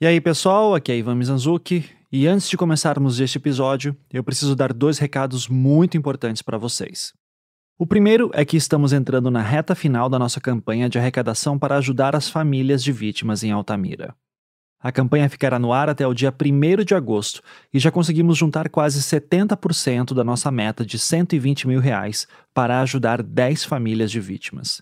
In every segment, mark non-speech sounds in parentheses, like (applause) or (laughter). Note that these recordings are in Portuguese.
E aí, pessoal, aqui é Ivan Mizanzuki, e antes de começarmos este episódio, eu preciso dar dois recados muito importantes para vocês. O primeiro é que estamos entrando na reta final da nossa campanha de arrecadação para ajudar as famílias de vítimas em Altamira. A campanha ficará no ar até o dia 1 de agosto e já conseguimos juntar quase 70% da nossa meta de 120 mil reais para ajudar 10 famílias de vítimas.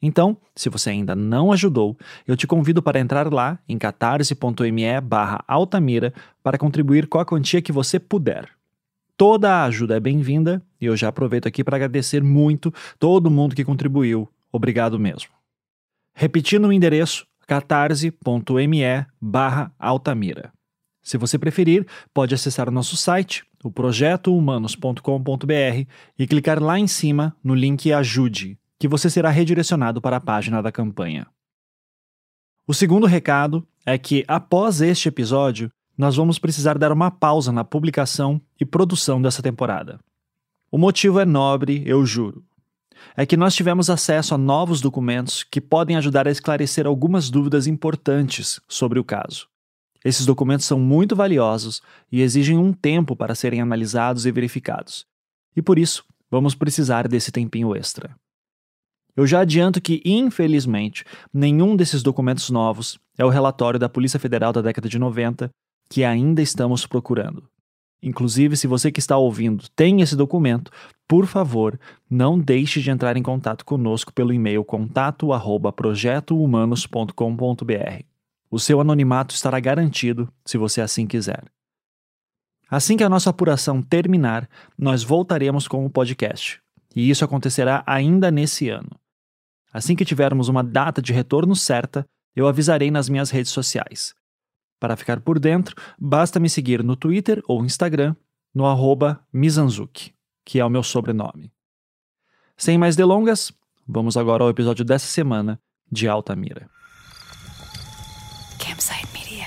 Então, se você ainda não ajudou, eu te convido para entrar lá em catarse.me barra Altamira para contribuir com a quantia que você puder. Toda a ajuda é bem-vinda e eu já aproveito aqui para agradecer muito todo mundo que contribuiu. Obrigado mesmo. Repetindo o endereço, catarse.me barra Altamira. Se você preferir, pode acessar o nosso site, o projetohumanos.com.br e clicar lá em cima no link Ajude que você será redirecionado para a página da campanha. O segundo recado é que, após este episódio, nós vamos precisar dar uma pausa na publicação e produção dessa temporada. O motivo é nobre, eu juro. É que nós tivemos acesso a novos documentos que podem ajudar a esclarecer algumas dúvidas importantes sobre o caso. Esses documentos são muito valiosos e exigem um tempo para serem analisados e verificados. E por isso, vamos precisar desse tempinho extra. Eu já adianto que, infelizmente, nenhum desses documentos novos é o relatório da Polícia Federal da década de 90 que ainda estamos procurando. Inclusive, se você que está ouvindo tem esse documento, por favor, não deixe de entrar em contato conosco pelo e-mail contato@projetohumanos.com.br. O seu anonimato estará garantido se você assim quiser. Assim que a nossa apuração terminar, nós voltaremos com o podcast. E isso acontecerá ainda nesse ano. Assim que tivermos uma data de retorno certa, eu avisarei nas minhas redes sociais. Para ficar por dentro, basta me seguir no Twitter ou Instagram, no arroba Mizanzuki, que é o meu sobrenome. Sem mais delongas, vamos agora ao episódio dessa semana de Altamira. Campsite Media.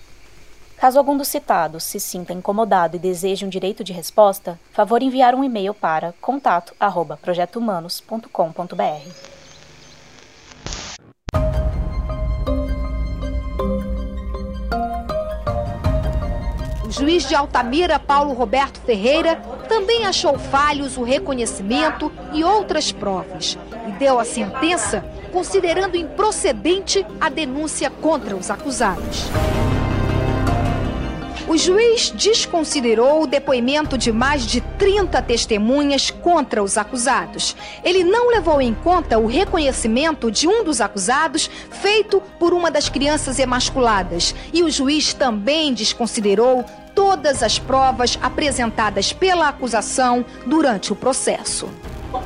Caso algum dos citados se sinta incomodado e deseje um direito de resposta, favor enviar um e-mail para contato@projetohumanos.com.br. O juiz de Altamira, Paulo Roberto Ferreira, também achou falhos o reconhecimento e outras provas e deu a sentença considerando improcedente a denúncia contra os acusados. O juiz desconsiderou o depoimento de mais de 30 testemunhas contra os acusados. Ele não levou em conta o reconhecimento de um dos acusados feito por uma das crianças emasculadas. E o juiz também desconsiderou todas as provas apresentadas pela acusação durante o processo.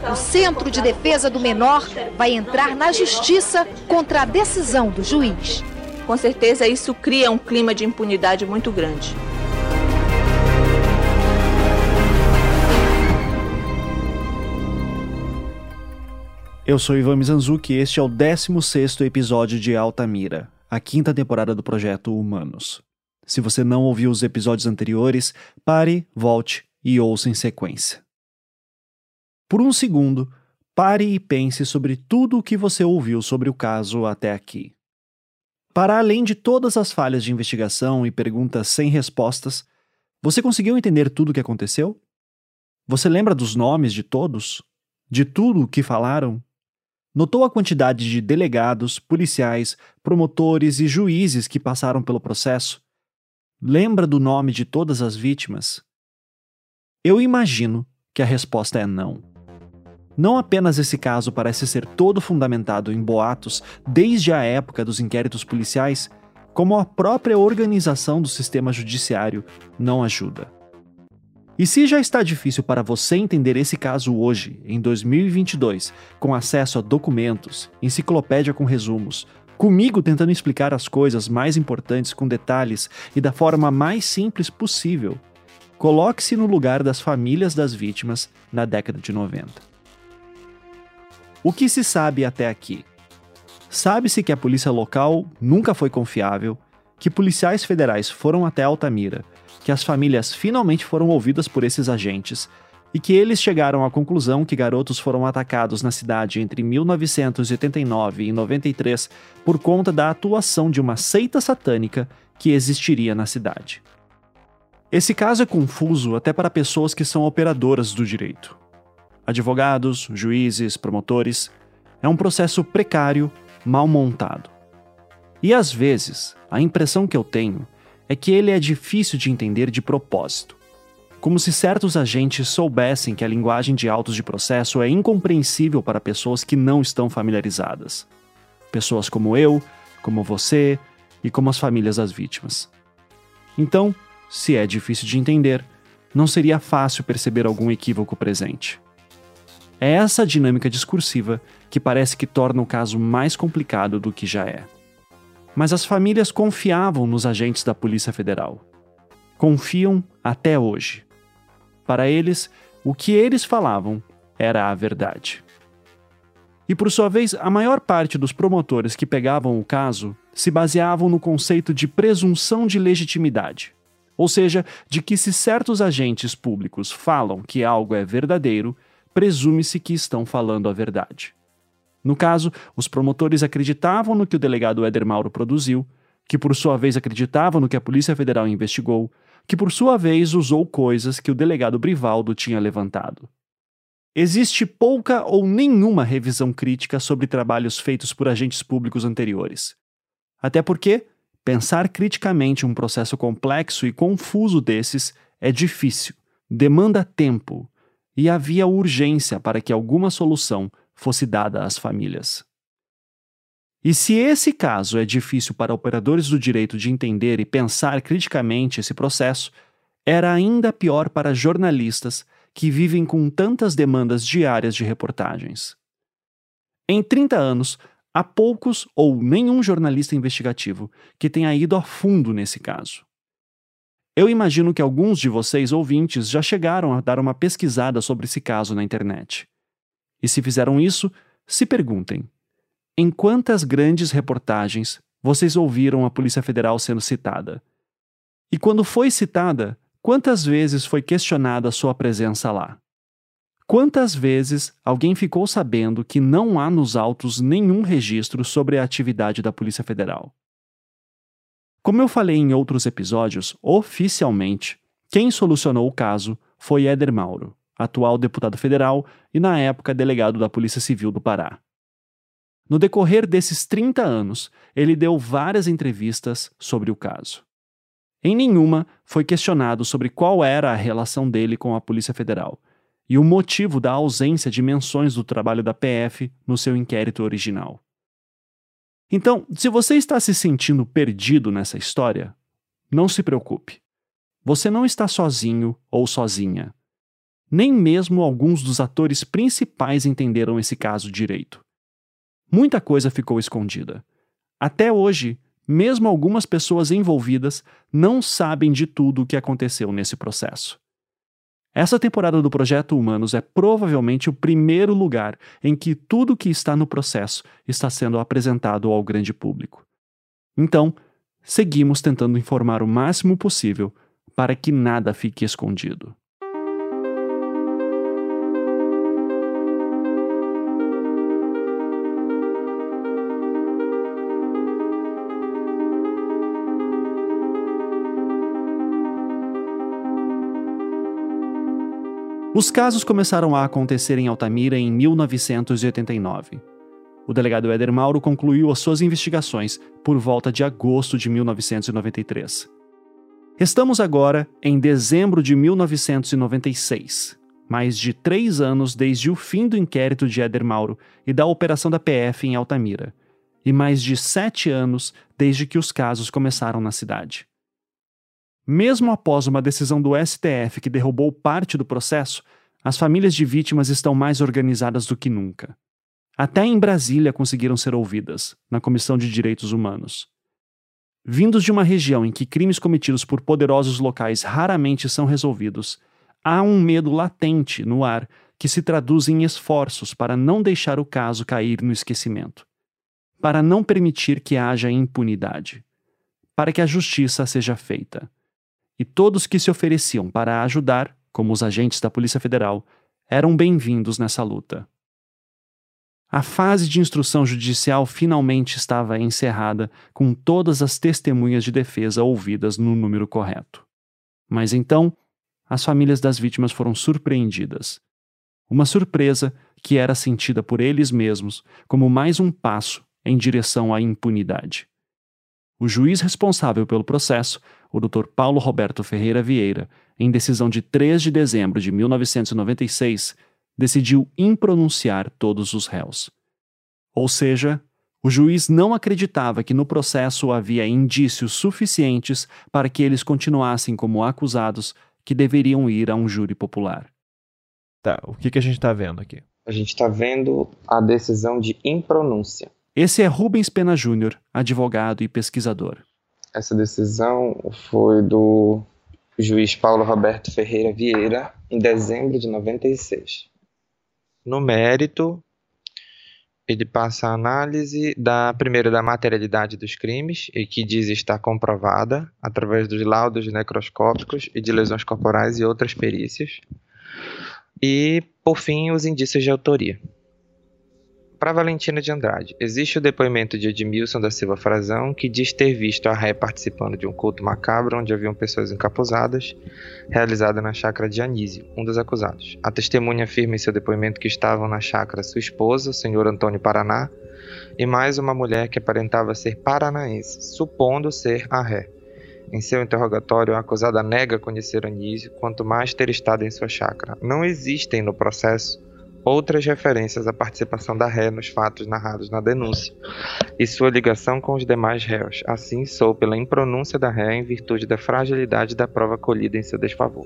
O Centro de Defesa do Menor vai entrar na justiça contra a decisão do juiz com certeza isso cria um clima de impunidade muito grande. Eu sou Ivan Mizanzuki e este é o 16 episódio de Altamira, a quinta temporada do projeto Humanos. Se você não ouviu os episódios anteriores, pare, volte e ouça em sequência. Por um segundo, pare e pense sobre tudo o que você ouviu sobre o caso até aqui. Para além de todas as falhas de investigação e perguntas sem respostas, você conseguiu entender tudo o que aconteceu? Você lembra dos nomes de todos? De tudo o que falaram? Notou a quantidade de delegados, policiais, promotores e juízes que passaram pelo processo? Lembra do nome de todas as vítimas? Eu imagino que a resposta é não. Não apenas esse caso parece ser todo fundamentado em boatos desde a época dos inquéritos policiais, como a própria organização do sistema judiciário não ajuda. E se já está difícil para você entender esse caso hoje, em 2022, com acesso a documentos, enciclopédia com resumos, comigo tentando explicar as coisas mais importantes com detalhes e da forma mais simples possível. Coloque-se no lugar das famílias das vítimas na década de 90. O que se sabe até aqui? Sabe-se que a polícia local nunca foi confiável, que policiais federais foram até Altamira, que as famílias finalmente foram ouvidas por esses agentes e que eles chegaram à conclusão que garotos foram atacados na cidade entre 1989 e 93 por conta da atuação de uma seita satânica que existiria na cidade. Esse caso é confuso até para pessoas que são operadoras do direito. Advogados, juízes, promotores. É um processo precário, mal montado. E às vezes, a impressão que eu tenho é que ele é difícil de entender de propósito como se certos agentes soubessem que a linguagem de autos de processo é incompreensível para pessoas que não estão familiarizadas. Pessoas como eu, como você e como as famílias das vítimas. Então, se é difícil de entender, não seria fácil perceber algum equívoco presente. É essa dinâmica discursiva que parece que torna o caso mais complicado do que já é. Mas as famílias confiavam nos agentes da Polícia Federal. Confiam até hoje. Para eles, o que eles falavam era a verdade. E por sua vez, a maior parte dos promotores que pegavam o caso se baseavam no conceito de presunção de legitimidade. Ou seja, de que se certos agentes públicos falam que algo é verdadeiro, presume-se que estão falando a verdade. No caso, os promotores acreditavam no que o delegado Éder Mauro produziu, que por sua vez acreditavam no que a Polícia Federal investigou, que por sua vez usou coisas que o delegado Brivaldo tinha levantado. Existe pouca ou nenhuma revisão crítica sobre trabalhos feitos por agentes públicos anteriores. Até porque pensar criticamente um processo complexo e confuso desses é difícil, demanda tempo e havia urgência para que alguma solução fosse dada às famílias. E se esse caso é difícil para operadores do direito de entender e pensar criticamente esse processo, era ainda pior para jornalistas que vivem com tantas demandas diárias de reportagens. Em 30 anos, há poucos ou nenhum jornalista investigativo que tenha ido a fundo nesse caso. Eu imagino que alguns de vocês ouvintes já chegaram a dar uma pesquisada sobre esse caso na internet. E se fizeram isso, se perguntem: em quantas grandes reportagens vocês ouviram a Polícia Federal sendo citada? E quando foi citada, quantas vezes foi questionada a sua presença lá? Quantas vezes alguém ficou sabendo que não há nos autos nenhum registro sobre a atividade da Polícia Federal? Como eu falei em outros episódios, oficialmente, quem solucionou o caso foi Éder Mauro, atual deputado federal e na época delegado da Polícia Civil do Pará. No decorrer desses 30 anos, ele deu várias entrevistas sobre o caso. Em nenhuma foi questionado sobre qual era a relação dele com a Polícia Federal e o motivo da ausência de menções do trabalho da PF no seu inquérito original. Então, se você está se sentindo perdido nessa história, não se preocupe. Você não está sozinho ou sozinha. Nem mesmo alguns dos atores principais entenderam esse caso direito. Muita coisa ficou escondida. Até hoje, mesmo algumas pessoas envolvidas não sabem de tudo o que aconteceu nesse processo. Essa temporada do Projeto Humanos é provavelmente o primeiro lugar em que tudo que está no processo está sendo apresentado ao grande público. Então, seguimos tentando informar o máximo possível para que nada fique escondido. Os casos começaram a acontecer em Altamira em 1989. O delegado Éder Mauro concluiu as suas investigações por volta de agosto de 1993. Estamos agora em dezembro de 1996, mais de três anos desde o fim do inquérito de Éder Mauro e da operação da PF em Altamira, e mais de sete anos desde que os casos começaram na cidade. Mesmo após uma decisão do STF que derrubou parte do processo, as famílias de vítimas estão mais organizadas do que nunca. Até em Brasília conseguiram ser ouvidas, na Comissão de Direitos Humanos. Vindos de uma região em que crimes cometidos por poderosos locais raramente são resolvidos, há um medo latente no ar que se traduz em esforços para não deixar o caso cair no esquecimento, para não permitir que haja impunidade, para que a justiça seja feita. E todos que se ofereciam para ajudar, como os agentes da Polícia Federal, eram bem-vindos nessa luta. A fase de instrução judicial finalmente estava encerrada com todas as testemunhas de defesa ouvidas no número correto. Mas então, as famílias das vítimas foram surpreendidas uma surpresa que era sentida por eles mesmos como mais um passo em direção à impunidade. O juiz responsável pelo processo, o Dr. Paulo Roberto Ferreira Vieira, em decisão de 3 de dezembro de 1996, decidiu impronunciar todos os réus. Ou seja, o juiz não acreditava que no processo havia indícios suficientes para que eles continuassem como acusados que deveriam ir a um júri popular. Tá, o que, que a gente está vendo aqui? A gente está vendo a decisão de impronúncia. Esse é Rubens Pena Júnior, advogado e pesquisador. Essa decisão foi do juiz Paulo Roberto Ferreira Vieira, em dezembro de 96. No mérito, ele passa a análise da primeira da materialidade dos crimes e que diz estar comprovada através dos laudos necroscópicos e de lesões corporais e outras perícias. E, por fim, os indícios de autoria. Para Valentina de Andrade, existe o depoimento de Edmilson da Silva Frazão, que diz ter visto a ré participando de um culto macabro onde haviam pessoas encapuzadas, realizado na chácara de Anísio, um dos acusados. A testemunha afirma em seu depoimento que estavam na chácara sua esposa, o senhor Antônio Paraná, e mais uma mulher que aparentava ser paranaense, supondo ser a ré. Em seu interrogatório, a acusada nega conhecer Anísio, quanto mais ter estado em sua chácara. Não existem no processo outras referências à participação da ré nos fatos narrados na denúncia e sua ligação com os demais réus. Assim, sou pela impronúncia da ré em virtude da fragilidade da prova colhida em seu desfavor.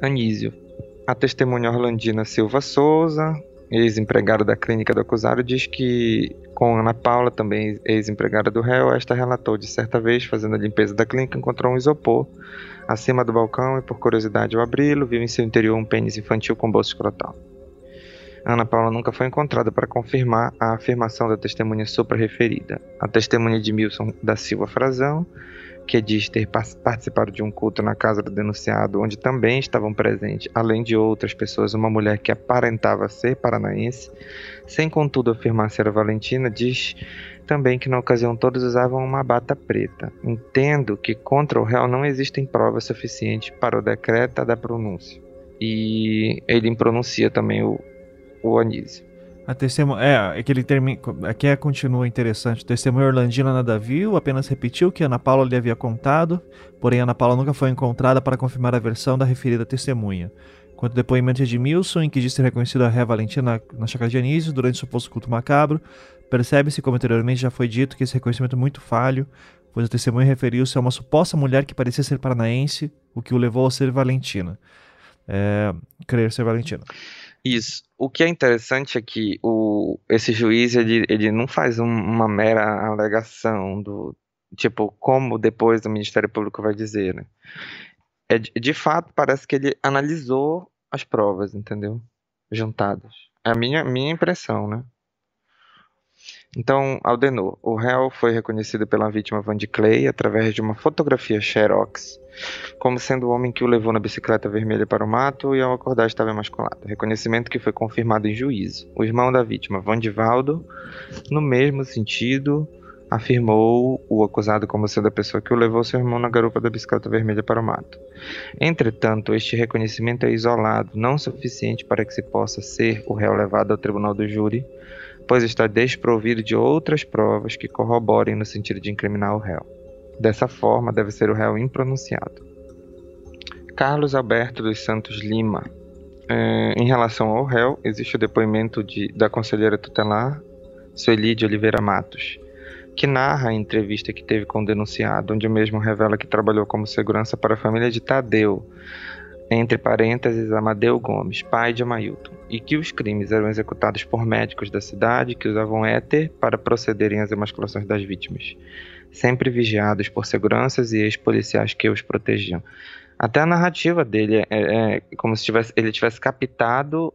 Anísio. A testemunha Orlandina Silva Souza, ex-empregada da clínica do acusado, diz que, com Ana Paula, também ex-empregada do réu, esta relatou de certa vez, fazendo a limpeza da clínica, encontrou um isopor acima do balcão e, por curiosidade ao abri-lo, viu em seu interior um pênis infantil com bolso escrotal. Ana Paula nunca foi encontrada para confirmar a afirmação da testemunha supra-referida. A testemunha de Milson da Silva Frazão que diz ter participado de um culto na casa do denunciado, onde também estavam presentes, além de outras pessoas, uma mulher que aparentava ser paranaense, sem contudo afirmar ser Valentina, diz também que na ocasião todos usavam uma bata preta. Entendo que contra o réu não existem provas suficientes para o decreto da pronúncia. E ele pronuncia também o, o Anísio. A testemunha. É, aquele termo. Aqui é, continua interessante. O testemunha Orlandina nada viu, apenas repetiu que Ana Paula lhe havia contado, porém Ana Paula nunca foi encontrada para confirmar a versão da referida testemunha. Quanto ao depoimento de Edmilson, em que diz ter reconhecido a ré Valentina na, na chácara de Anísio durante o suposto culto macabro, percebe-se, como anteriormente já foi dito, que esse reconhecimento é muito falho, pois o testemunho referiu-se a uma suposta mulher que parecia ser paranaense, o que o levou a ser Valentina. É, crer ser Valentina. Isso. O que é interessante é que o, esse juiz ele, ele não faz um, uma mera alegação do tipo como depois o Ministério Público vai dizer, né? É, de fato parece que ele analisou as provas, entendeu? Juntadas. É a minha minha impressão, né? Então, Aldenor, o réu foi reconhecido pela vítima Van de Clay através de uma fotografia xerox, como sendo o homem que o levou na bicicleta vermelha para o mato e ao acordar estava emasculado. Reconhecimento que foi confirmado em juízo. O irmão da vítima, Vandivaldo, no mesmo sentido, afirmou o acusado como sendo a pessoa que o levou seu irmão na garupa da bicicleta vermelha para o mato. Entretanto, este reconhecimento é isolado, não suficiente para que se possa ser o réu levado ao tribunal do júri, pois está desprovido de outras provas que corroborem no sentido de incriminar o réu. Dessa forma, deve ser o réu impronunciado. Carlos Alberto dos Santos Lima. É, em relação ao réu, existe o depoimento de, da conselheira tutelar, Sueli de Oliveira Matos, que narra a entrevista que teve com o denunciado, onde o mesmo revela que trabalhou como segurança para a família de Tadeu, entre parênteses Amadeu Gomes, pai de Amailton, e que os crimes eram executados por médicos da cidade que usavam éter para procederem às emasculações das vítimas, sempre vigiados por seguranças e ex-policiais que os protegiam. Até a narrativa dele é, é como se tivesse, ele tivesse captado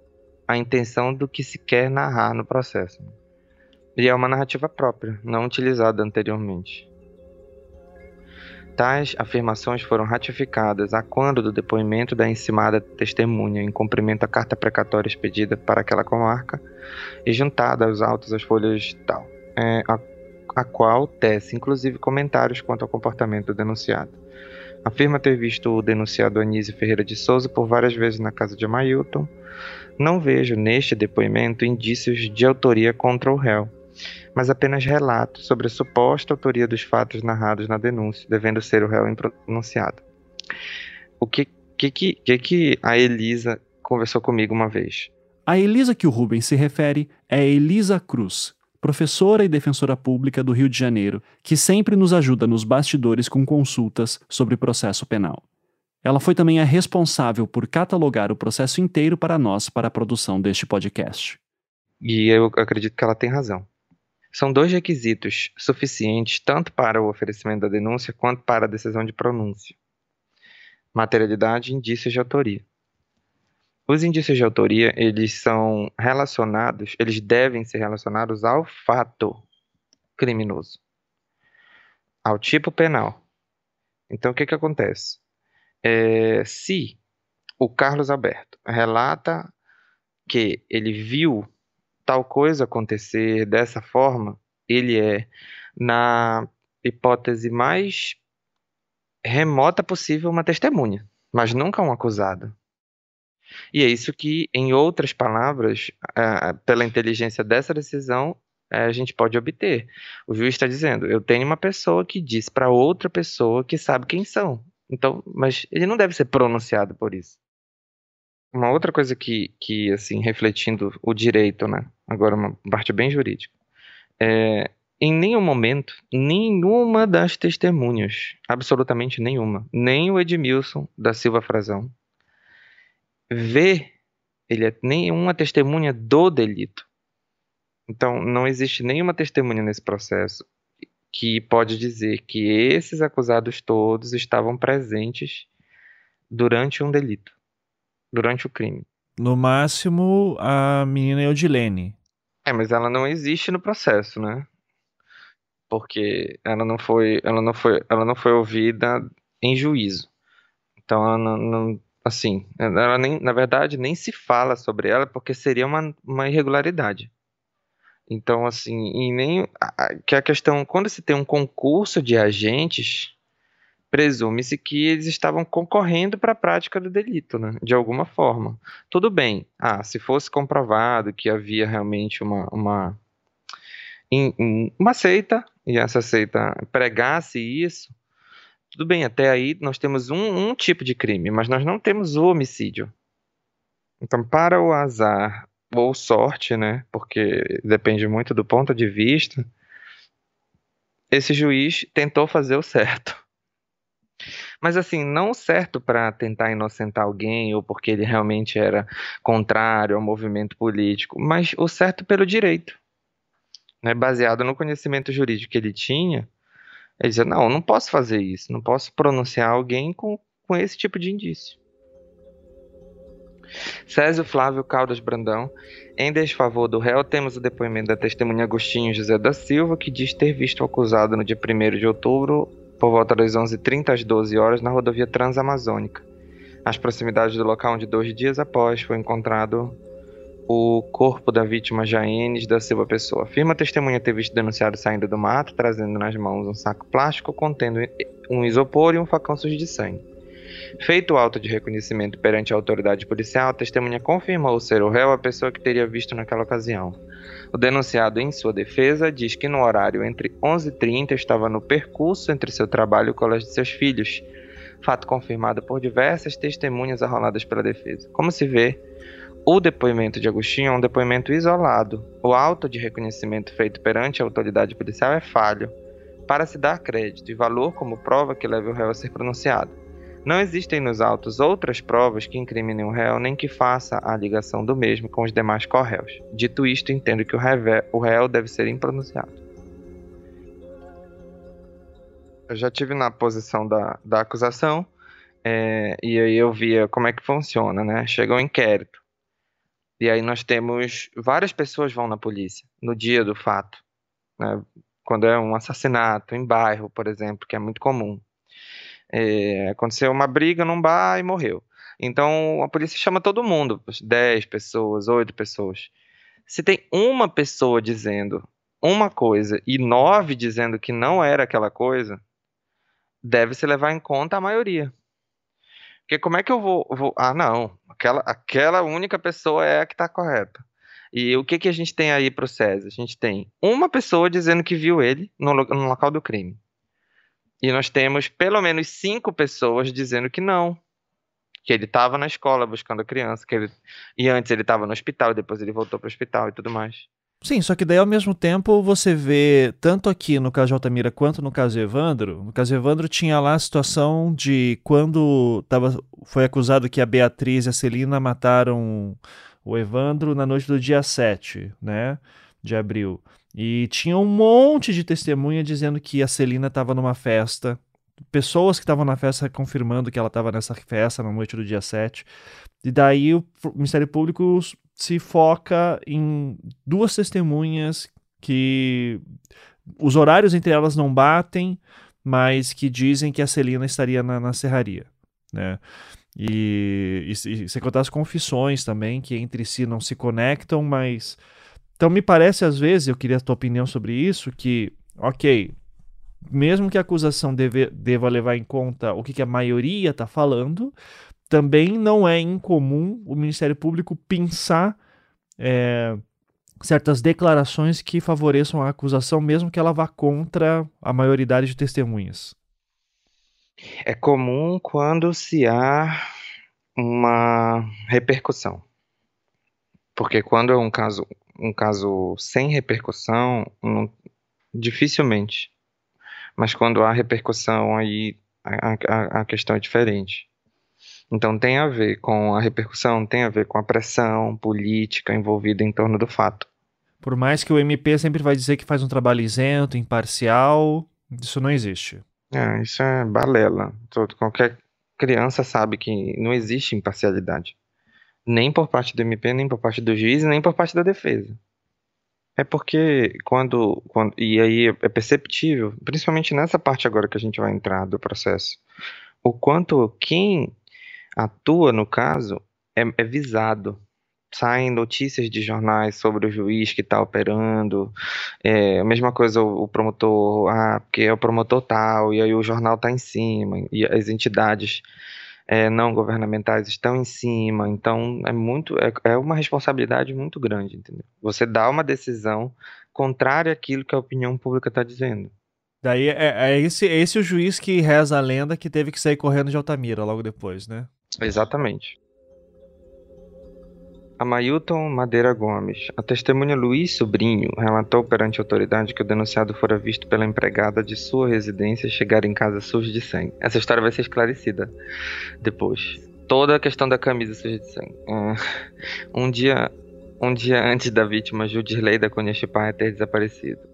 a intenção do que se quer narrar no processo. E é uma narrativa própria, não utilizada anteriormente. Tais afirmações foram ratificadas a quando do depoimento da encimada testemunha em cumprimento à carta precatória expedida para aquela comarca e juntada aos autos as folhas tal, é, a, a qual tece inclusive comentários quanto ao comportamento do denunciado. Afirma ter visto o denunciado Anísio Ferreira de Souza por várias vezes na casa de Amailton. Não vejo neste depoimento indícios de autoria contra o réu mas apenas relato sobre a suposta autoria dos fatos narrados na denúncia, devendo ser o réu impronunciado. O que que, que, que a Elisa conversou comigo uma vez? A Elisa que o Rubens se refere é Elisa Cruz, professora e defensora pública do Rio de Janeiro, que sempre nos ajuda nos bastidores com consultas sobre processo penal. Ela foi também a responsável por catalogar o processo inteiro para nós para a produção deste podcast. E eu acredito que ela tem razão. São dois requisitos suficientes tanto para o oferecimento da denúncia quanto para a decisão de pronúncia: materialidade e indícios de autoria. Os indícios de autoria, eles são relacionados, eles devem ser relacionados ao fato criminoso, ao tipo penal. Então, o que, que acontece? É, se o Carlos Alberto relata que ele viu tal coisa acontecer dessa forma, ele é, na hipótese mais remota possível, uma testemunha, mas nunca um acusado. E é isso que, em outras palavras, pela inteligência dessa decisão, uh, a gente pode obter. O juiz está dizendo: eu tenho uma pessoa que diz para outra pessoa que sabe quem são. Então, mas ele não deve ser pronunciado por isso. Uma outra coisa que, que assim, refletindo o direito, né? Agora uma parte bem jurídica. É, em nenhum momento, nenhuma das testemunhas, absolutamente nenhuma, nem o Edmilson da Silva Frazão, vê, ele é nenhuma testemunha do delito. Então, não existe nenhuma testemunha nesse processo que pode dizer que esses acusados todos estavam presentes durante um delito durante o crime. No máximo, a menina Eudilene. É, mas ela não existe no processo, né? Porque ela não foi, ela não foi, ela não foi ouvida em juízo. Então ela não, não assim, ela nem, na verdade, nem se fala sobre ela porque seria uma, uma irregularidade. Então, assim, e nem que a questão, quando se tem um concurso de agentes, presume-se que eles estavam concorrendo para a prática do delito, né? de alguma forma. Tudo bem, ah, se fosse comprovado que havia realmente uma, uma, uma seita, e essa seita pregasse isso, tudo bem, até aí nós temos um, um tipo de crime, mas nós não temos o homicídio. Então, para o azar ou sorte, né, porque depende muito do ponto de vista, esse juiz tentou fazer o certo. Mas assim, não certo para tentar inocentar alguém ou porque ele realmente era contrário ao movimento político, mas o certo pelo direito. Né? Baseado no conhecimento jurídico que ele tinha, ele dizia: não, não posso fazer isso, não posso pronunciar alguém com, com esse tipo de indício. Césio Flávio Caldas Brandão. Em desfavor do réu, temos o depoimento da testemunha Agostinho José da Silva, que diz ter visto o acusado no dia 1 de outubro por volta das 11h30 às 12 horas na rodovia Transamazônica, às proximidades do local onde dois dias após foi encontrado o corpo da vítima Jaenes da Silva Pessoa. Afirma a testemunha ter visto denunciado saindo do mato, trazendo nas mãos um saco plástico contendo um isopor e um facão sujo de sangue. Feito o auto de reconhecimento perante a autoridade policial, a testemunha confirmou ser o réu a pessoa que teria visto naquela ocasião. O denunciado, em sua defesa, diz que no horário entre 11h30 estava no percurso entre seu trabalho e o colégio de seus filhos, fato confirmado por diversas testemunhas arroladas pela defesa. Como se vê, o depoimento de Agostinho é um depoimento isolado. O auto de reconhecimento feito perante a autoridade policial é falho, para se dar crédito e valor como prova que leve o réu a ser pronunciado. Não existem nos autos outras provas que incriminem o réu, nem que faça a ligação do mesmo com os demais corréus. Dito isto, entendo que o, reve- o réu deve ser impronunciado. Eu já tive na posição da, da acusação, é, e aí eu via como é que funciona, né? Chega um inquérito. E aí nós temos várias pessoas vão na polícia no dia do fato, né? Quando é um assassinato em bairro, por exemplo, que é muito comum. É, aconteceu uma briga num bar e morreu. Então a polícia chama todo mundo, 10 pessoas, 8 pessoas. Se tem uma pessoa dizendo uma coisa e nove dizendo que não era aquela coisa, deve-se levar em conta a maioria. Porque como é que eu vou. vou- ah, não. Aquela, aquela única pessoa é a que está correta. E o que, que a gente tem aí pro César? A gente tem uma pessoa dizendo que viu ele no, no local do crime. E nós temos pelo menos cinco pessoas dizendo que não. Que ele estava na escola buscando a criança. Que ele... E antes ele estava no hospital, depois ele voltou para o hospital e tudo mais. Sim, só que daí ao mesmo tempo você vê, tanto aqui no caso de Altamira quanto no caso Evandro, no caso Evandro tinha lá a situação de quando tava, foi acusado que a Beatriz e a Celina mataram o Evandro na noite do dia 7, né, de abril. E tinha um monte de testemunha dizendo que a Celina estava numa festa, pessoas que estavam na festa confirmando que ela estava nessa festa na noite do dia 7. E daí o Ministério Público se foca em duas testemunhas que os horários entre elas não batem, mas que dizem que a Celina estaria na, na serraria, né? E, e, e sem as confissões também, que entre si não se conectam, mas. Então me parece, às vezes, eu queria a tua opinião sobre isso, que, ok, mesmo que a acusação deve, deva levar em conta o que, que a maioria está falando, também não é incomum o Ministério Público pensar é, certas declarações que favoreçam a acusação, mesmo que ela vá contra a maioridade de testemunhas. É comum quando se há uma repercussão. Porque quando é um caso, um caso sem repercussão, não- dificilmente. Mas quando há repercussão, aí a, a- a questão é diferente. Então tem a ver com a repercussão, tem a ver com a pressão política envolvida em torno do fato. Por mais que o MP sempre vai dizer que faz um trabalho isento, imparcial, isso não existe. É, isso é balela. Todo, qualquer criança sabe que não existe imparcialidade. Nem por parte do MP, nem por parte do juiz, nem por parte da defesa. É porque quando, quando. E aí é perceptível, principalmente nessa parte agora que a gente vai entrar do processo, o quanto quem atua no caso é, é visado. Saem notícias de jornais sobre o juiz que está operando. É, a mesma coisa o, o promotor, ah, porque é o promotor tal, e aí o jornal está em cima, e as entidades é, não governamentais estão em cima. Então é muito, é, é uma responsabilidade muito grande, entendeu? Você dá uma decisão contrária àquilo que a opinião pública está dizendo. Daí é, é esse, é esse o juiz que reza a lenda que teve que sair correndo de Altamira logo depois, né? Exatamente. Amailton Madeira Gomes. A testemunha Luiz Sobrinho relatou perante a autoridade que o denunciado fora visto pela empregada de sua residência chegar em casa sujo de sangue. Essa história vai ser esclarecida depois. Toda a questão da camisa suja de sangue. É, Um dia, um dia antes da vítima Judirley da Cunha Chipaia ter desaparecido.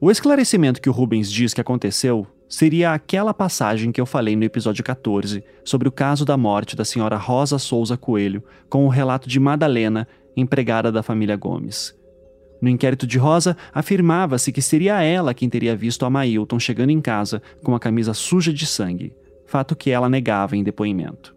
O esclarecimento que o Rubens diz que aconteceu seria aquela passagem que eu falei no episódio 14 sobre o caso da morte da senhora Rosa Souza Coelho, com o relato de Madalena, empregada da família Gomes. No inquérito de Rosa, afirmava-se que seria ela quem teria visto a Mailton chegando em casa com a camisa suja de sangue, fato que ela negava em depoimento.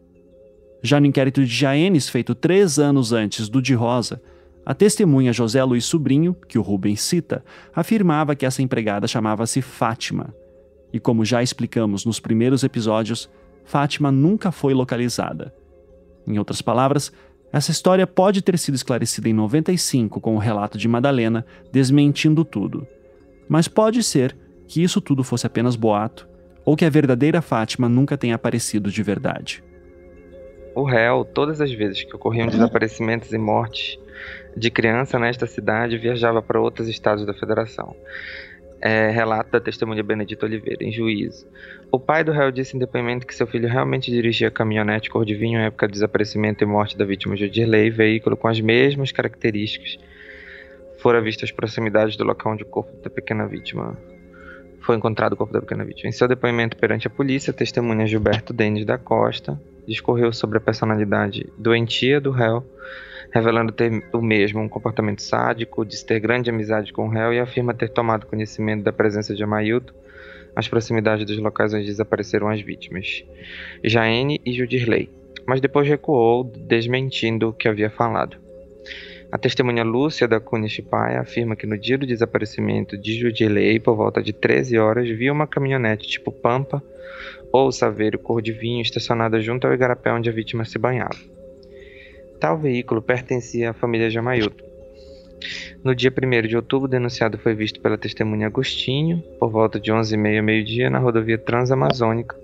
Já no inquérito de Jaenes, feito três anos antes do de Rosa, a testemunha José Luiz Sobrinho, que o Rubens cita, afirmava que essa empregada chamava-se Fátima. E como já explicamos nos primeiros episódios, Fátima nunca foi localizada. Em outras palavras, essa história pode ter sido esclarecida em 95 com o relato de Madalena desmentindo tudo. Mas pode ser que isso tudo fosse apenas boato, ou que a verdadeira Fátima nunca tenha aparecido de verdade. O réu, todas as vezes que ocorriam desaparecimentos e mortes de criança nesta cidade, viajava para outros estados da federação. É, relato da testemunha Benedita Oliveira, em juízo. O pai do réu disse em depoimento que seu filho realmente dirigia a caminhonete cor de vinho em época do desaparecimento e morte da vítima Judirley, veículo com as mesmas características. Fora visto as proximidades do local onde o corpo da pequena vítima foi encontrado o corpo da pequena vítima. Em seu depoimento perante a polícia, a testemunha Gilberto Denis da Costa discorreu sobre a personalidade doentia do réu revelando ter o mesmo um comportamento sádico, de ter grande amizade com o réu e afirma ter tomado conhecimento da presença de Amailton às proximidades dos locais onde desapareceram as vítimas, Jaene e Judirley, mas depois recuou, desmentindo o que havia falado. A testemunha Lúcia da Cunha Chipaia afirma que no dia do desaparecimento de Judirley, por volta de 13 horas, viu uma caminhonete tipo Pampa ou Saveiro cor de vinho estacionada junto ao igarapé onde a vítima se banhava. Tal veículo pertencia à família Jamailton. No dia 1 de outubro, o denunciado foi visto pela testemunha Agostinho, por volta de 11h30 meio-dia, na rodovia Transamazônica,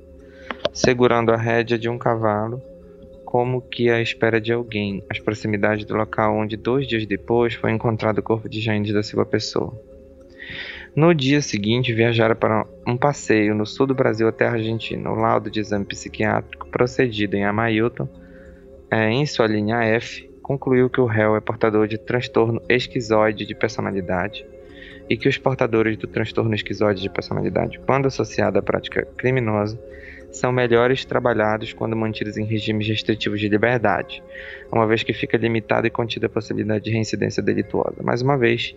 segurando a rédea de um cavalo, como que à espera de alguém, às proximidades do local onde, dois dias depois, foi encontrado o corpo de Jaines da Silva Pessoa. No dia seguinte, viajara para um passeio no sul do Brasil até a Argentina. O laudo de exame psiquiátrico procedido em Amailton em sua linha F, concluiu que o réu é portador de transtorno esquizoide de personalidade e que os portadores do transtorno esquizoide de personalidade, quando associado à prática criminosa, são melhores trabalhados quando mantidos em regimes restritivos de liberdade, uma vez que fica limitada e contida a possibilidade de reincidência delituosa. Mais uma vez,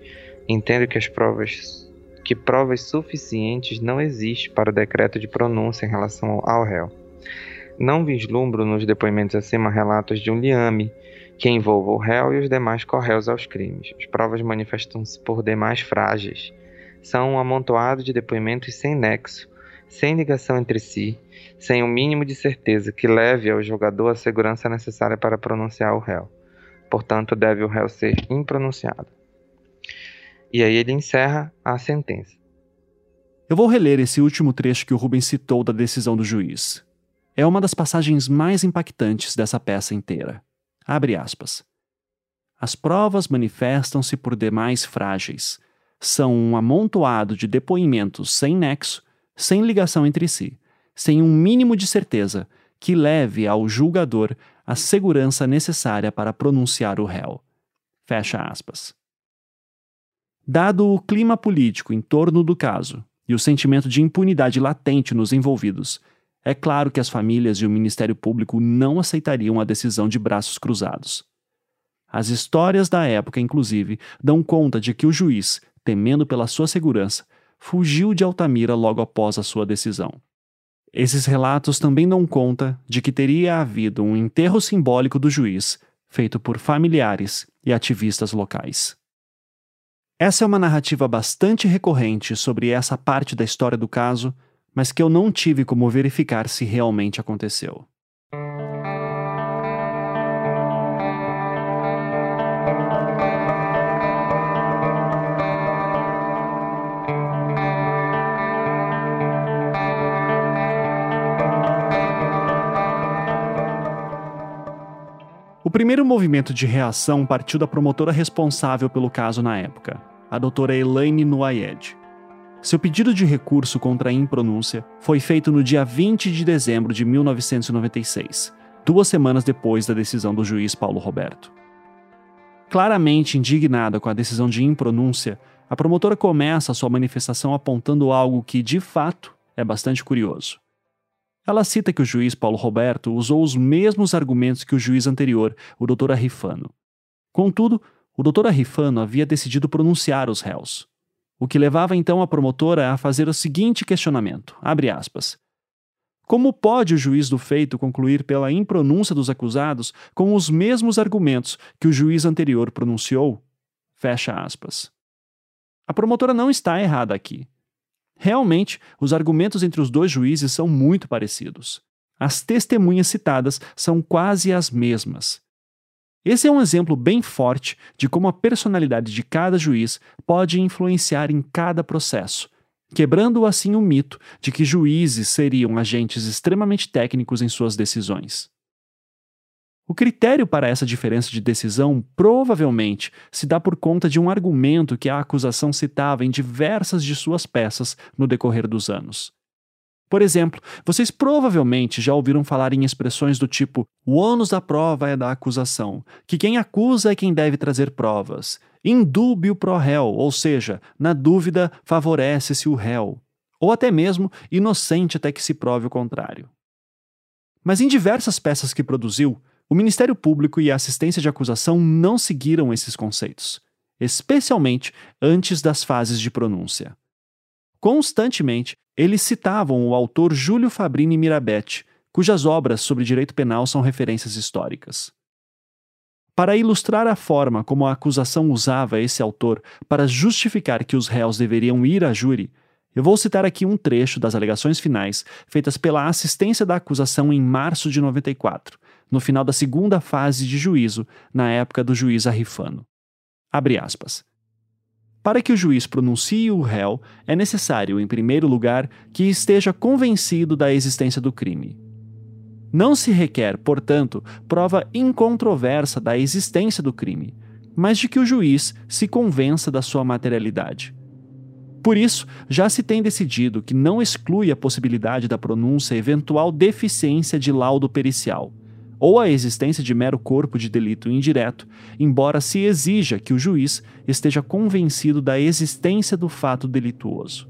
entendo que as provas que provas suficientes não existem para o decreto de pronúncia em relação ao réu. Não vislumbro nos depoimentos acima relatos de um liame que envolva o réu e os demais corréus aos crimes. As provas manifestam-se por demais frágeis. São um amontoado de depoimentos sem nexo, sem ligação entre si, sem o um mínimo de certeza que leve ao julgador a segurança necessária para pronunciar o réu. Portanto, deve o réu ser impronunciado. E aí ele encerra a sentença. Eu vou reler esse último trecho que o Rubens citou da decisão do juiz é uma das passagens mais impactantes dessa peça inteira. Abre aspas. As provas manifestam-se por demais frágeis. São um amontoado de depoimentos sem nexo, sem ligação entre si, sem um mínimo de certeza que leve ao julgador a segurança necessária para pronunciar o réu. Fecha aspas. Dado o clima político em torno do caso e o sentimento de impunidade latente nos envolvidos, é claro que as famílias e o Ministério Público não aceitariam a decisão de braços cruzados. As histórias da época, inclusive, dão conta de que o juiz, temendo pela sua segurança, fugiu de Altamira logo após a sua decisão. Esses relatos também dão conta de que teria havido um enterro simbólico do juiz, feito por familiares e ativistas locais. Essa é uma narrativa bastante recorrente sobre essa parte da história do caso mas que eu não tive como verificar se realmente aconteceu. O primeiro movimento de reação partiu da promotora responsável pelo caso na época, a doutora Elaine Nuayed. Seu pedido de recurso contra a impronúncia foi feito no dia 20 de dezembro de 1996, duas semanas depois da decisão do juiz Paulo Roberto. Claramente indignada com a decisão de impronúncia, a promotora começa sua manifestação apontando algo que, de fato, é bastante curioso. Ela cita que o juiz Paulo Roberto usou os mesmos argumentos que o juiz anterior, o Dr. Arrifano. Contudo, o Dr. Arrifano havia decidido pronunciar os réus. O que levava então a promotora a fazer o seguinte questionamento: aspas. Como pode o juiz do feito concluir pela impronúncia dos acusados com os mesmos argumentos que o juiz anterior pronunciou? Fecha aspas. A promotora não está errada aqui. Realmente, os argumentos entre os dois juízes são muito parecidos. As testemunhas citadas são quase as mesmas. Esse é um exemplo bem forte de como a personalidade de cada juiz pode influenciar em cada processo, quebrando assim o mito de que juízes seriam agentes extremamente técnicos em suas decisões. O critério para essa diferença de decisão provavelmente se dá por conta de um argumento que a acusação citava em diversas de suas peças no decorrer dos anos. Por exemplo, vocês provavelmente já ouviram falar em expressões do tipo: o ônus da prova é da acusação, que quem acusa é quem deve trazer provas, indúbio pro réu, ou seja, na dúvida favorece-se o réu, ou até mesmo inocente até que se prove o contrário. Mas em diversas peças que produziu, o Ministério Público e a assistência de acusação não seguiram esses conceitos, especialmente antes das fases de pronúncia. Constantemente, eles citavam o autor Júlio Fabrini Mirabetti, cujas obras sobre direito penal são referências históricas. Para ilustrar a forma como a acusação usava esse autor para justificar que os réus deveriam ir a júri, eu vou citar aqui um trecho das alegações finais feitas pela assistência da acusação em março de 94, no final da segunda fase de juízo, na época do juiz Arrifano. Abre aspas. Para que o juiz pronuncie o réu, é necessário, em primeiro lugar, que esteja convencido da existência do crime. Não se requer, portanto, prova incontroversa da existência do crime, mas de que o juiz se convença da sua materialidade. Por isso, já se tem decidido que não exclui a possibilidade da pronúncia eventual deficiência de laudo pericial ou a existência de mero corpo de delito indireto, embora se exija que o juiz esteja convencido da existência do fato delituoso.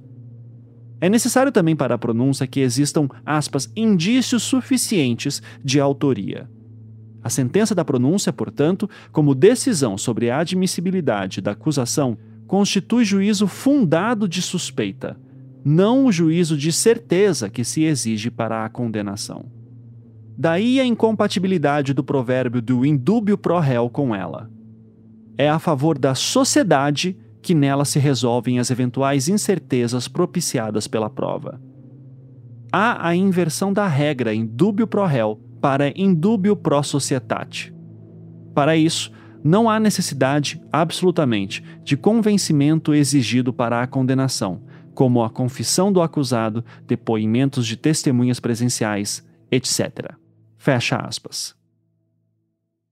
É necessário também para a pronúncia que existam, aspas, indícios suficientes de autoria. A sentença da pronúncia, portanto, como decisão sobre a admissibilidade da acusação, constitui juízo fundado de suspeita, não o juízo de certeza que se exige para a condenação. Daí a incompatibilidade do provérbio do indúbio pro réu com ela. É a favor da sociedade que nela se resolvem as eventuais incertezas propiciadas pela prova. Há a inversão da regra indúbio pro réu para indúbio pro societate. Para isso, não há necessidade, absolutamente, de convencimento exigido para a condenação, como a confissão do acusado, depoimentos de testemunhas presenciais, etc. Fecha aspas.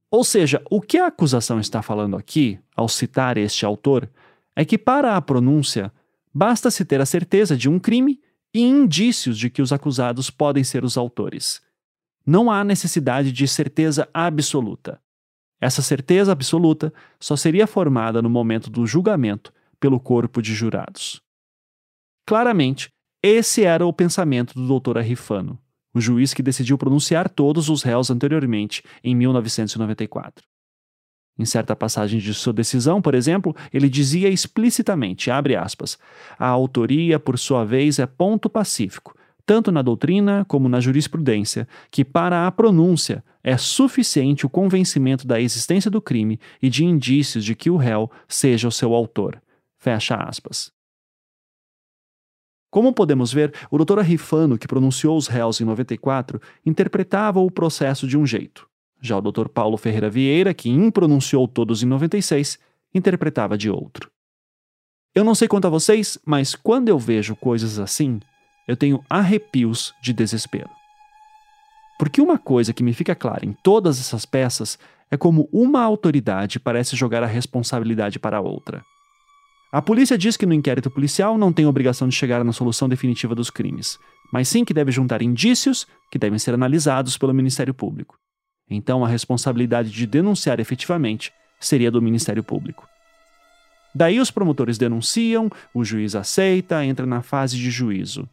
Ou seja, o que a acusação está falando aqui, ao citar este autor, é que para a pronúncia basta se ter a certeza de um crime e indícios de que os acusados podem ser os autores. Não há necessidade de certeza absoluta. Essa certeza absoluta só seria formada no momento do julgamento pelo corpo de jurados. Claramente, esse era o pensamento do Dr. Arrifano o juiz que decidiu pronunciar todos os réus anteriormente, em 1994. Em certa passagem de sua decisão, por exemplo, ele dizia explicitamente, aspas, a autoria, por sua vez, é ponto pacífico, tanto na doutrina como na jurisprudência, que para a pronúncia é suficiente o convencimento da existência do crime e de indícios de que o réu seja o seu autor. Fecha aspas. Como podemos ver, o Dr. Arrifano, que pronunciou os réus em 94, interpretava o processo de um jeito. Já o Dr. Paulo Ferreira Vieira, que impronunciou todos em 96, interpretava de outro. Eu não sei quanto a vocês, mas quando eu vejo coisas assim, eu tenho arrepios de desespero. Porque uma coisa que me fica clara em todas essas peças é como uma autoridade parece jogar a responsabilidade para outra. A polícia diz que no inquérito policial não tem obrigação de chegar na solução definitiva dos crimes, mas sim que deve juntar indícios que devem ser analisados pelo Ministério Público. Então a responsabilidade de denunciar efetivamente seria do Ministério Público. Daí os promotores denunciam, o juiz aceita, entra na fase de juízo.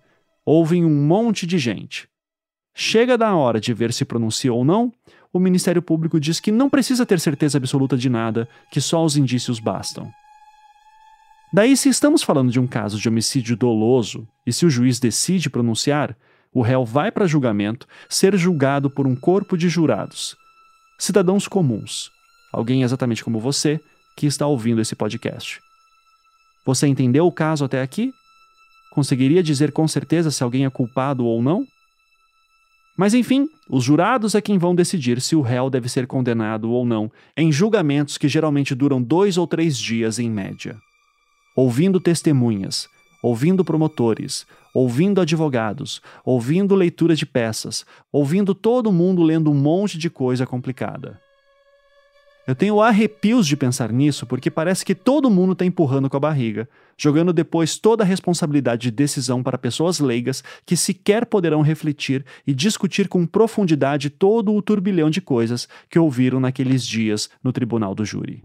Ouvem um monte de gente. Chega da hora de ver se pronuncia ou não, o Ministério Público diz que não precisa ter certeza absoluta de nada, que só os indícios bastam. Daí, se estamos falando de um caso de homicídio doloso e se o juiz decide pronunciar, o réu vai para julgamento ser julgado por um corpo de jurados, cidadãos comuns, alguém exatamente como você que está ouvindo esse podcast. Você entendeu o caso até aqui? Conseguiria dizer com certeza se alguém é culpado ou não? Mas enfim, os jurados é quem vão decidir se o réu deve ser condenado ou não, em julgamentos que geralmente duram dois ou três dias em média ouvindo testemunhas, ouvindo promotores, ouvindo advogados, ouvindo leitura de peças, ouvindo todo mundo lendo um monte de coisa complicada. Eu tenho arrepios de pensar nisso porque parece que todo mundo está empurrando com a barriga, jogando depois toda a responsabilidade de decisão para pessoas leigas que sequer poderão refletir e discutir com profundidade todo o turbilhão de coisas que ouviram naqueles dias no tribunal do júri.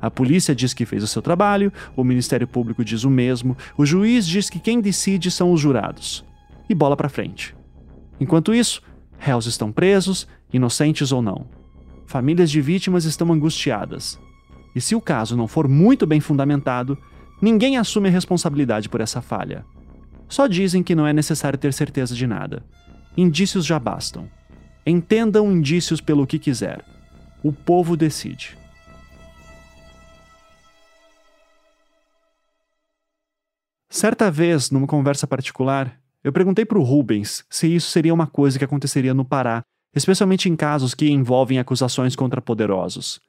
A polícia diz que fez o seu trabalho, o Ministério Público diz o mesmo, o juiz diz que quem decide são os jurados. E bola para frente. Enquanto isso, réus estão presos, inocentes ou não. Famílias de vítimas estão angustiadas. E se o caso não for muito bem fundamentado, ninguém assume a responsabilidade por essa falha. Só dizem que não é necessário ter certeza de nada. Indícios já bastam. Entendam indícios pelo que quiser. O povo decide. Certa vez, numa conversa particular, eu perguntei para o Rubens se isso seria uma coisa que aconteceria no Pará, especialmente em casos que envolvem acusações contra poderosos.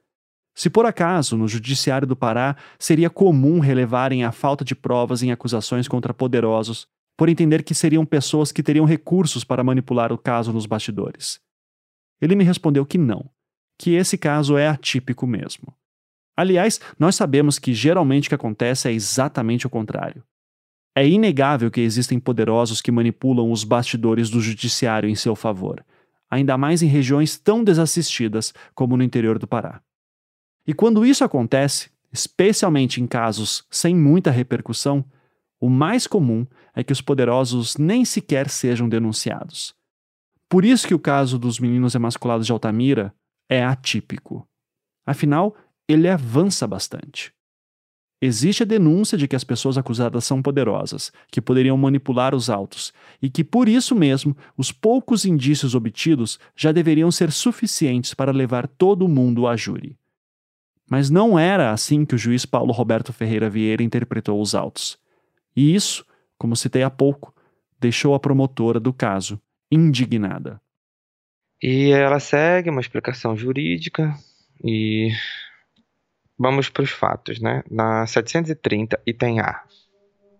Se por acaso, no Judiciário do Pará, seria comum relevarem a falta de provas em acusações contra poderosos, por entender que seriam pessoas que teriam recursos para manipular o caso nos bastidores. Ele me respondeu que não, que esse caso é atípico mesmo. Aliás, nós sabemos que geralmente o que acontece é exatamente o contrário. É inegável que existem poderosos que manipulam os bastidores do judiciário em seu favor, ainda mais em regiões tão desassistidas como no interior do Pará. E quando isso acontece, especialmente em casos sem muita repercussão, o mais comum é que os poderosos nem sequer sejam denunciados. Por isso que o caso dos meninos emasculados de Altamira é atípico. Afinal, ele avança bastante. Existe a denúncia de que as pessoas acusadas são poderosas, que poderiam manipular os autos, e que por isso mesmo os poucos indícios obtidos já deveriam ser suficientes para levar todo mundo a júri. Mas não era assim que o juiz Paulo Roberto Ferreira Vieira interpretou os autos. E isso, como citei há pouco, deixou a promotora do caso indignada. E ela segue uma explicação jurídica e Vamos para os fatos, né? Na 730, item A.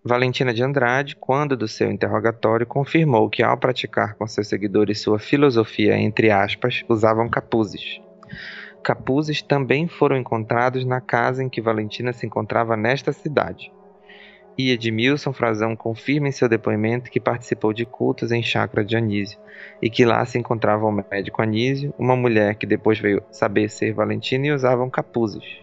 Valentina de Andrade, quando do seu interrogatório, confirmou que ao praticar com seus seguidores sua filosofia, entre aspas, usavam capuzes. Capuzes também foram encontrados na casa em que Valentina se encontrava nesta cidade. E Edmilson Frazão confirma em seu depoimento que participou de cultos em chácara de Anísio e que lá se encontrava o médico Anísio, uma mulher que depois veio saber ser Valentina e usavam capuzes.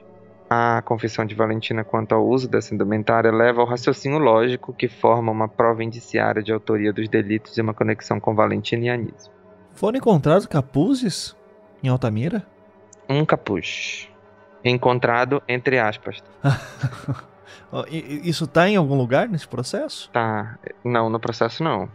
A confissão de Valentina quanto ao uso dessa indumentária leva ao raciocínio lógico que forma uma prova indiciária de autoria dos delitos e uma conexão com Valentina e Anísio. Foram encontrados capuzes em Altamira? Um capuz. Encontrado entre aspas. (laughs) Isso tá em algum lugar nesse processo? Tá. Não, no processo não.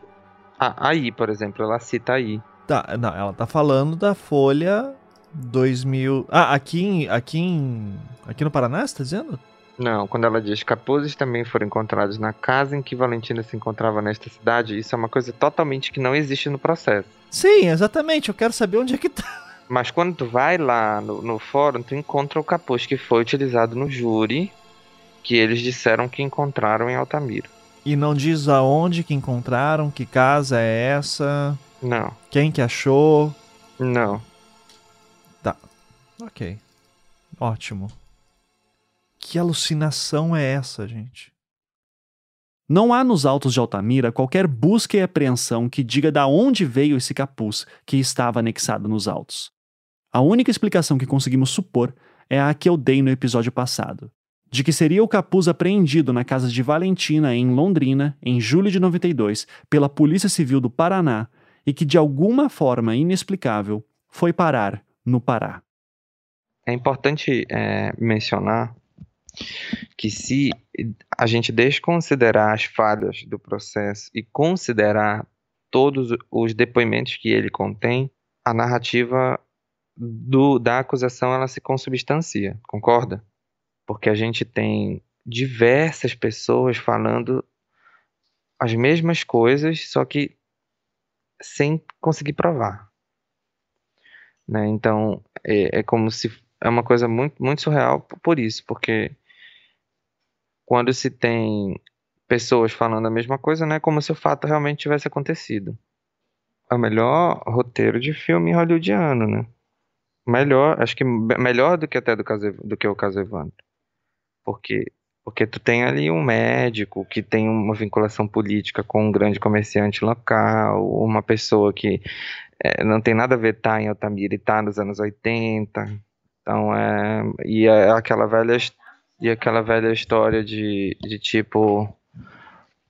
Ah, aí, por exemplo, ela cita aí. Tá, não, ela tá falando da folha 2000. Ah, aqui em, aqui em, aqui no Paraná, você tá dizendo? Não, quando ela diz capuzes também foram encontrados na casa em que Valentina se encontrava nesta cidade, isso é uma coisa totalmente que não existe no processo. Sim, exatamente. Eu quero saber onde é que tá. Mas quando tu vai lá no, no fórum, tu encontra o capuz que foi utilizado no júri, que eles disseram que encontraram em Altamira. E não diz aonde que encontraram, que casa é essa? Não. Quem que achou? Não. Ok. Ótimo. Que alucinação é essa, gente? Não há nos autos de Altamira qualquer busca e apreensão que diga da onde veio esse capuz que estava anexado nos autos. A única explicação que conseguimos supor é a que eu dei no episódio passado, de que seria o capuz apreendido na casa de Valentina em Londrina, em julho de 92, pela Polícia Civil do Paraná e que de alguma forma inexplicável foi parar no Pará. É importante é, mencionar que se a gente desconsiderar as falhas do processo e considerar todos os depoimentos que ele contém, a narrativa do, da acusação ela se consubstancia, concorda? Porque a gente tem diversas pessoas falando as mesmas coisas, só que sem conseguir provar. Né? Então, é, é como se é uma coisa muito, muito surreal por isso, porque quando se tem pessoas falando a mesma coisa, né? Como se o fato realmente tivesse acontecido. É o melhor roteiro de filme hollywoodiano, né? Melhor, acho que melhor do que até do, caso, do que o caso Evandro. Porque porque tu tem ali um médico que tem uma vinculação política com um grande comerciante local, uma pessoa que é, não tem nada a ver estar tá em Altamira e tá nos anos 80. Então é. E é aquela velha, e aquela velha história de, de tipo.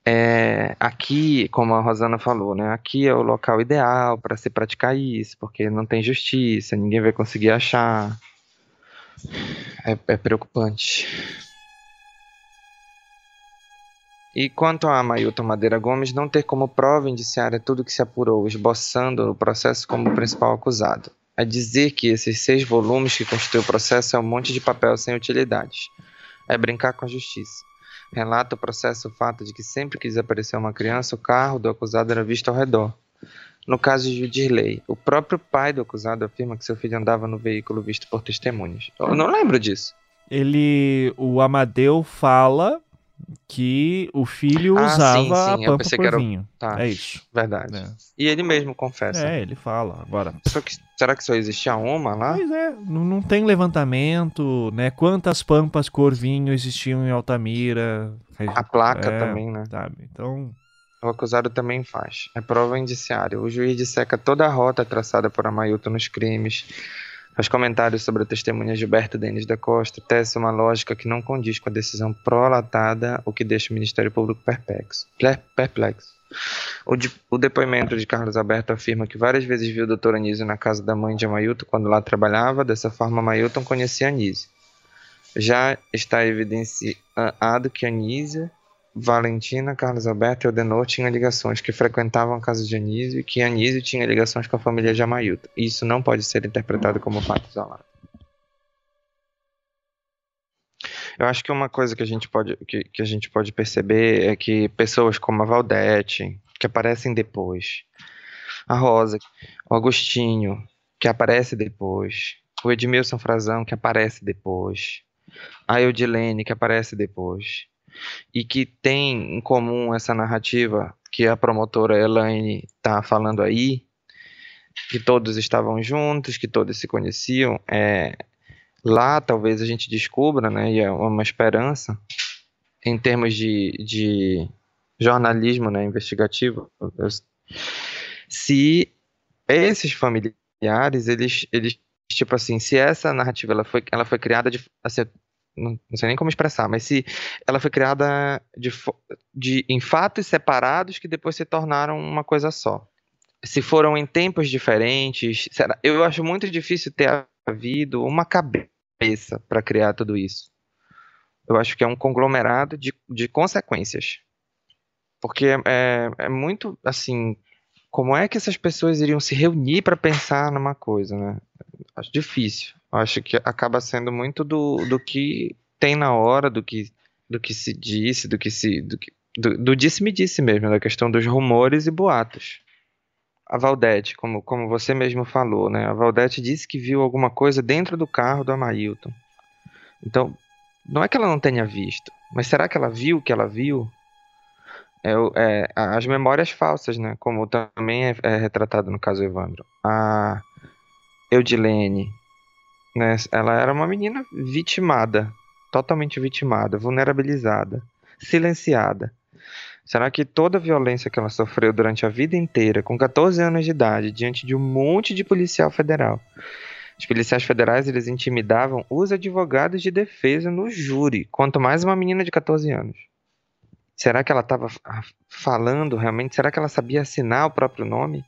É, aqui, como a Rosana falou, né? Aqui é o local ideal para se praticar isso, porque não tem justiça, ninguém vai conseguir achar. É, é preocupante. E quanto a Mailton Madeira Gomes, não ter como prova indiciária tudo que se apurou, esboçando o processo como principal acusado. É dizer que esses seis volumes que constituem o processo é um monte de papel sem utilidades. É brincar com a justiça. Relata o processo o fato de que sempre que desapareceu uma criança, o carro do acusado era visto ao redor. No caso de Judirley, o próprio pai do acusado afirma que seu filho andava no veículo visto por testemunhas. Eu não lembro disso. Ele, o Amadeu fala que o filho ah, usava sim, sim. a pampa por era... vinho. Tá. É isso. Verdade. É. E ele mesmo confessa. É, ele fala. Agora. Só que, será que só existia uma lá? Pois é, não, não tem levantamento, né? Quantas pampas cor vinho existiam em Altamira? A placa é, também, né? Sabe? Então. O acusado também faz. É prova indiciária. O juiz disseca toda a rota traçada por Amailton nos crimes os comentários sobre a testemunha Gilberto Denis da Costa tece uma lógica que não condiz com a decisão prolatada, o que deixa o Ministério Público perplexo. perplexo. O, de, o, depoimento de Carlos Alberto afirma que várias vezes viu o doutor Anísio na casa da mãe de Amailton quando lá trabalhava, dessa forma Amailton conhecia Anísio. Já está evidenciado que Anísio Valentina, Carlos Alberto e Odenor tinham ligações que frequentavam a casa de Anísio e que Anísio tinha ligações com a família de Amailton. Isso não pode ser interpretado como fato isolado. Eu acho que uma coisa que a gente pode, que, que a gente pode perceber é que pessoas como a Valdete, que aparecem depois, a Rosa, o Agostinho, que aparece depois, o Edmilson Frazão, que aparece depois, a Eudilene, que aparece depois, e que tem em comum essa narrativa que a promotora Elaine está falando aí, que todos estavam juntos, que todos se conheciam, é, lá talvez a gente descubra, né, e é uma esperança, em termos de, de jornalismo né, investigativo, se esses familiares, eles, eles tipo assim, se essa narrativa ela foi, ela foi criada de, assim, não, sei nem como expressar, mas se ela foi criada de, de, em fatos separados que depois se tornaram uma coisa só. Se foram em tempos diferentes, será, eu acho muito difícil ter havido uma cabeça para criar tudo isso. Eu acho que é um conglomerado de, de consequências. Porque é, é muito assim. Como é que essas pessoas iriam se reunir para pensar numa coisa, né? Acho difícil. Acho que acaba sendo muito do, do que tem na hora, do que, do que se disse, do que se. Do, do, do disse-me-disse mesmo, da questão dos rumores e boatos. A Valdete, como, como você mesmo falou, né? A Valdete disse que viu alguma coisa dentro do carro do Amailton. Então, não é que ela não tenha visto, mas será que ela viu o que ela viu? É, é, as memórias falsas, né? Como também é, é retratado no caso Evandro. A Eudilene, né? Ela era uma menina vitimada, totalmente vitimada, vulnerabilizada, silenciada. Será que toda a violência que ela sofreu durante a vida inteira, com 14 anos de idade, diante de um monte de policial federal, os policiais federais eles intimidavam os advogados de defesa no júri, quanto mais uma menina de 14 anos. Será que ela estava falando realmente? Será que ela sabia assinar o próprio nome?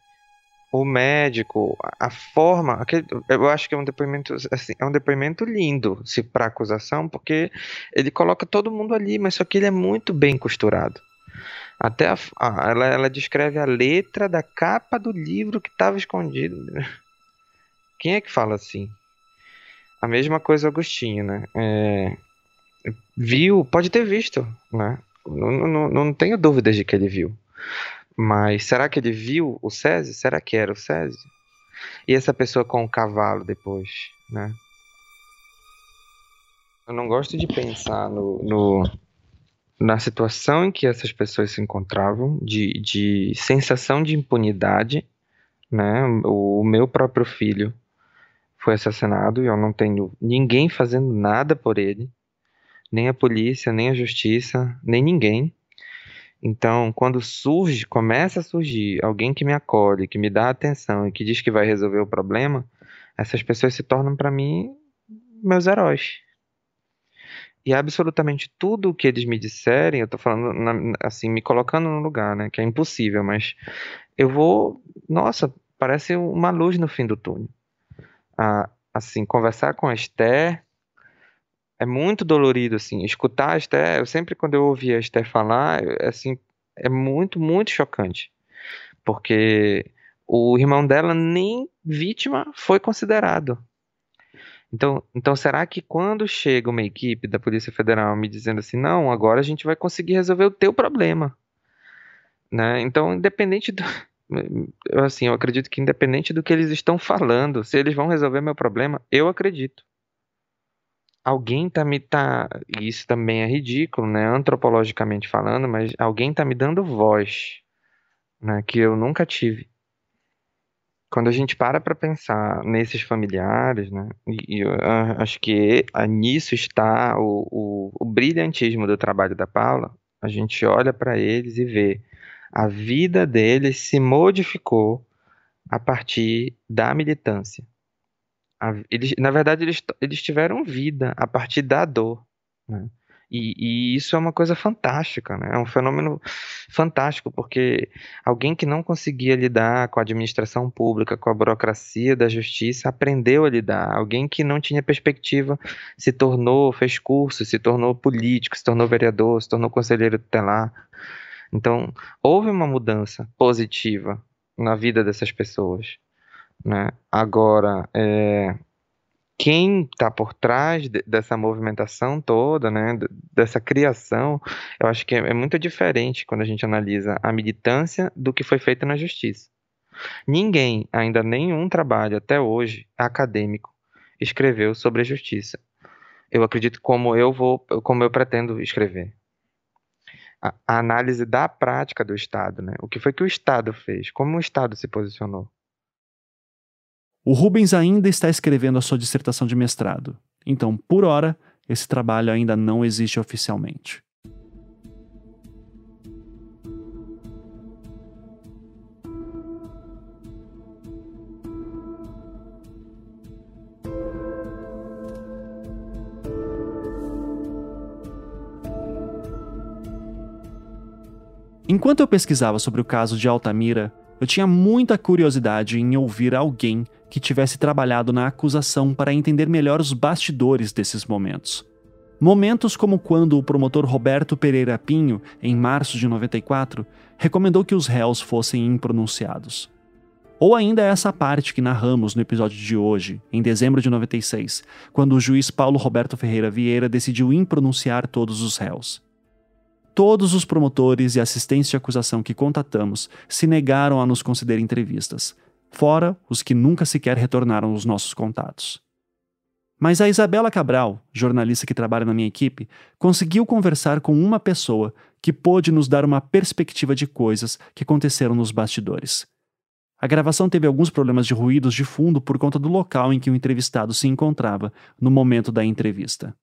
O médico, a forma, aquele, eu acho que é um depoimento assim, é um depoimento lindo se para acusação, porque ele coloca todo mundo ali, mas só que ele é muito bem costurado. Até a, a, ela, ela descreve a letra da capa do livro que estava escondido. Quem é que fala assim? A mesma coisa Agostinho, né? É, viu, pode ter visto, né? Não, não, não tenho dúvidas de que ele viu. Mas será que ele viu o Césio? Será que era o Césio? E essa pessoa com o cavalo depois, né? Eu não gosto de pensar no, no na situação em que essas pessoas se encontravam, de, de sensação de impunidade, né? O, o meu próprio filho foi assassinado e eu não tenho ninguém fazendo nada por ele, nem a polícia, nem a justiça, nem ninguém. Então, quando surge, começa a surgir alguém que me acolhe, que me dá atenção e que diz que vai resolver o problema, essas pessoas se tornam para mim meus heróis. E absolutamente tudo o que eles me disserem, eu tô falando na, assim, me colocando no lugar, né, que é impossível, mas eu vou, nossa, parece uma luz no fim do túnel. Ah, assim, conversar com a Esther é muito dolorido, assim, escutar a Esther, eu sempre quando eu ouvi a Esther falar, assim, é muito, muito chocante, porque o irmão dela nem vítima foi considerado. Então, então, será que quando chega uma equipe da Polícia Federal me dizendo assim, não, agora a gente vai conseguir resolver o teu problema, né? Então, independente do, (laughs) assim, eu acredito que independente do que eles estão falando, se eles vão resolver meu problema, eu acredito alguém tá me tá, isso também é ridículo, né, antropologicamente falando, mas alguém tá me dando voz, né, que eu nunca tive. Quando a gente para para pensar nesses familiares, né, e, eu acho que nisso está o, o, o brilhantismo do trabalho da Paula, a gente olha para eles e vê a vida deles se modificou a partir da militância eles, na verdade, eles, eles tiveram vida a partir da dor. Né? E, e, isso é uma coisa fantástica, né? É um fenômeno fantástico, porque alguém que não conseguia lidar com a administração pública, com a burocracia da justiça, aprendeu a lidar. Alguém que não tinha perspectiva se tornou, fez curso, se tornou político, se tornou vereador, se tornou conselheiro tutelar. Então, houve uma mudança positiva na vida dessas pessoas. Né? Agora, é, quem está por trás de, dessa movimentação toda, né, dessa criação, eu acho que é, é, muito diferente quando a gente analisa a militância do que foi feito na justiça. Ninguém, ainda nenhum trabalho até hoje acadêmico, escreveu sobre a justiça. Eu acredito como eu vou, como eu pretendo escrever. A, a análise da prática do Estado, né? O que foi que o Estado fez? Como o Estado se posicionou? O Rubens ainda está escrevendo a sua dissertação de mestrado, então, por hora, esse trabalho ainda não existe oficialmente. Enquanto eu pesquisava sobre o caso de Altamira, eu tinha muita curiosidade em ouvir alguém que tivesse trabalhado na acusação para entender melhor os bastidores desses momentos. Momentos como quando o promotor Roberto Pereira Pinho, em março de 94, recomendou que os réus fossem impronunciados. Ou ainda essa parte que narramos no episódio de hoje, em dezembro de 96, quando o juiz Paulo Roberto Ferreira Vieira decidiu impronunciar todos os réus. Todos os promotores e assistentes de acusação que contatamos se negaram a nos conceder entrevistas, fora os que nunca sequer retornaram os nossos contatos. Mas a Isabela Cabral, jornalista que trabalha na minha equipe, conseguiu conversar com uma pessoa que pôde nos dar uma perspectiva de coisas que aconteceram nos bastidores. A gravação teve alguns problemas de ruídos de fundo por conta do local em que o entrevistado se encontrava no momento da entrevista.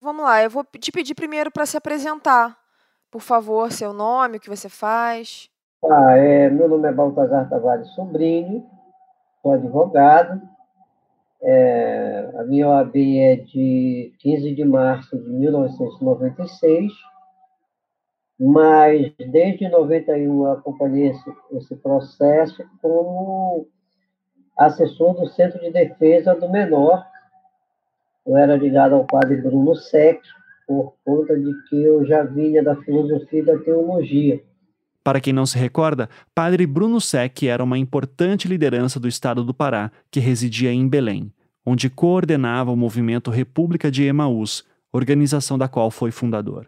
Vamos lá, eu vou te pedir primeiro para se apresentar. Por favor, seu nome, o que você faz? Ah, é, meu nome é Baltazar Tavares Sobrinho, sou advogado. É, a minha OAB é de 15 de março de 1996, mas desde 91 eu acompanhei esse, esse processo como assessor do Centro de Defesa do Menor. Eu era ligado ao padre Bruno Sec, por conta de que eu já vinha da filosofia e da teologia. Para quem não se recorda, Padre Bruno Sec era uma importante liderança do estado do Pará, que residia em Belém, onde coordenava o movimento República de Emaús, organização da qual foi fundador.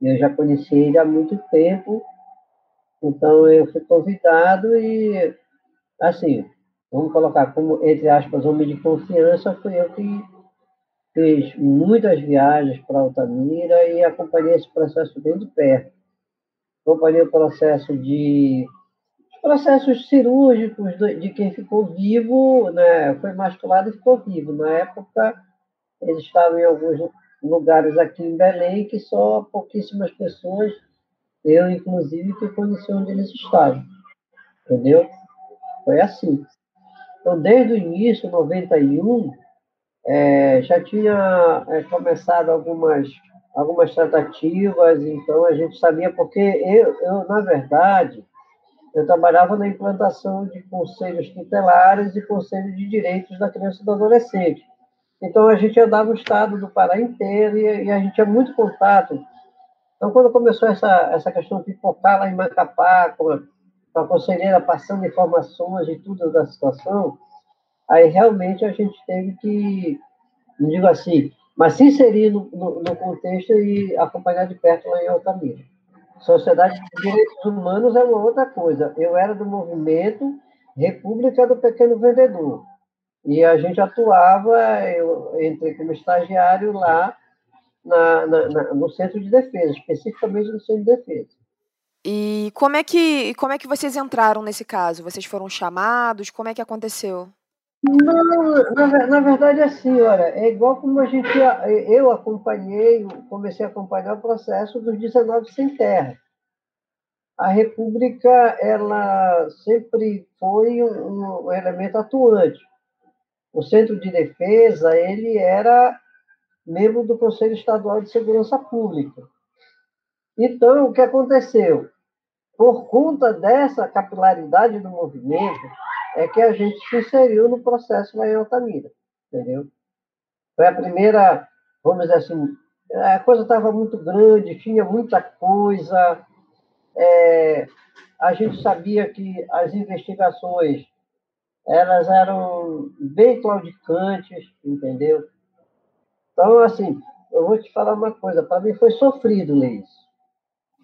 Eu já conheci ele há muito tempo, então eu fui convidado e, assim, vamos colocar como, entre aspas, homem de confiança, foi eu que fiz muitas viagens para Altamira e acompanhei esse processo bem de perto. Acompanhei o processo de processos cirúrgicos de quem ficou vivo, né, foi masculado e ficou vivo. Na época, eles estavam em alguns lugares aqui em Belém que só pouquíssimas pessoas, eu inclusive, que conheci onde eles estavam. Entendeu? Foi assim. Então, desde o início, 91, é, já tinha é, começado algumas, algumas tratativas, então a gente sabia, porque eu, eu, na verdade, eu trabalhava na implantação de conselhos tutelares e conselhos de direitos da criança e do adolescente. Então, a gente andava o estado do Pará inteiro e, e a gente tinha muito contato. Então, quando começou essa, essa questão de pipocar lá em Macapá, com a, com a conselheira passando informações e tudo da situação, aí realmente a gente teve que, não digo assim, mas se inserir no, no, no contexto e acompanhar de perto lá em Altamira. Sociedade de Direitos Humanos é uma outra coisa. Eu era do movimento República do Pequeno Vendedor. E a gente atuava, eu entrei como estagiário lá na, na, na, no centro de defesa, especificamente no centro de defesa. E como é que como é que vocês entraram nesse caso? Vocês foram chamados? Como é que aconteceu? Não, na, na verdade, é assim, olha, é igual como a gente. Eu acompanhei, comecei a acompanhar o processo dos 19 sem terra. A República, ela sempre foi um, um elemento atuante o Centro de Defesa ele era membro do Conselho Estadual de Segurança Pública. Então, o que aconteceu? Por conta dessa capilaridade do movimento, é que a gente se inseriu no processo lá em Altamira, entendeu? Foi a primeira, vamos dizer assim, a coisa estava muito grande, tinha muita coisa, é, a gente sabia que as investigações elas eram bem claudicantes, entendeu? Então, assim, eu vou te falar uma coisa, para mim foi sofrido ler isso.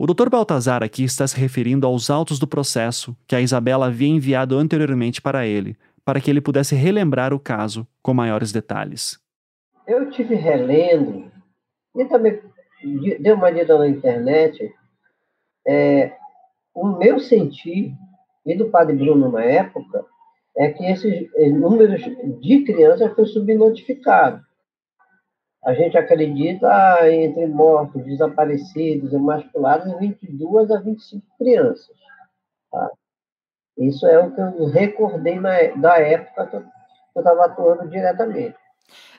O Dr. Baltazar aqui está se referindo aos autos do processo que a Isabela havia enviado anteriormente para ele, para que ele pudesse relembrar o caso com maiores detalhes. Eu tive relendo e também dei uma lida na internet. É, o meu sentir, e do padre Bruno na época, é que esses números de crianças foi subnotificado. A gente acredita entre mortos, desaparecidos, emasculados, 22 a 25 crianças. Tá? Isso é o que eu recordei na, da época que eu estava atuando diretamente.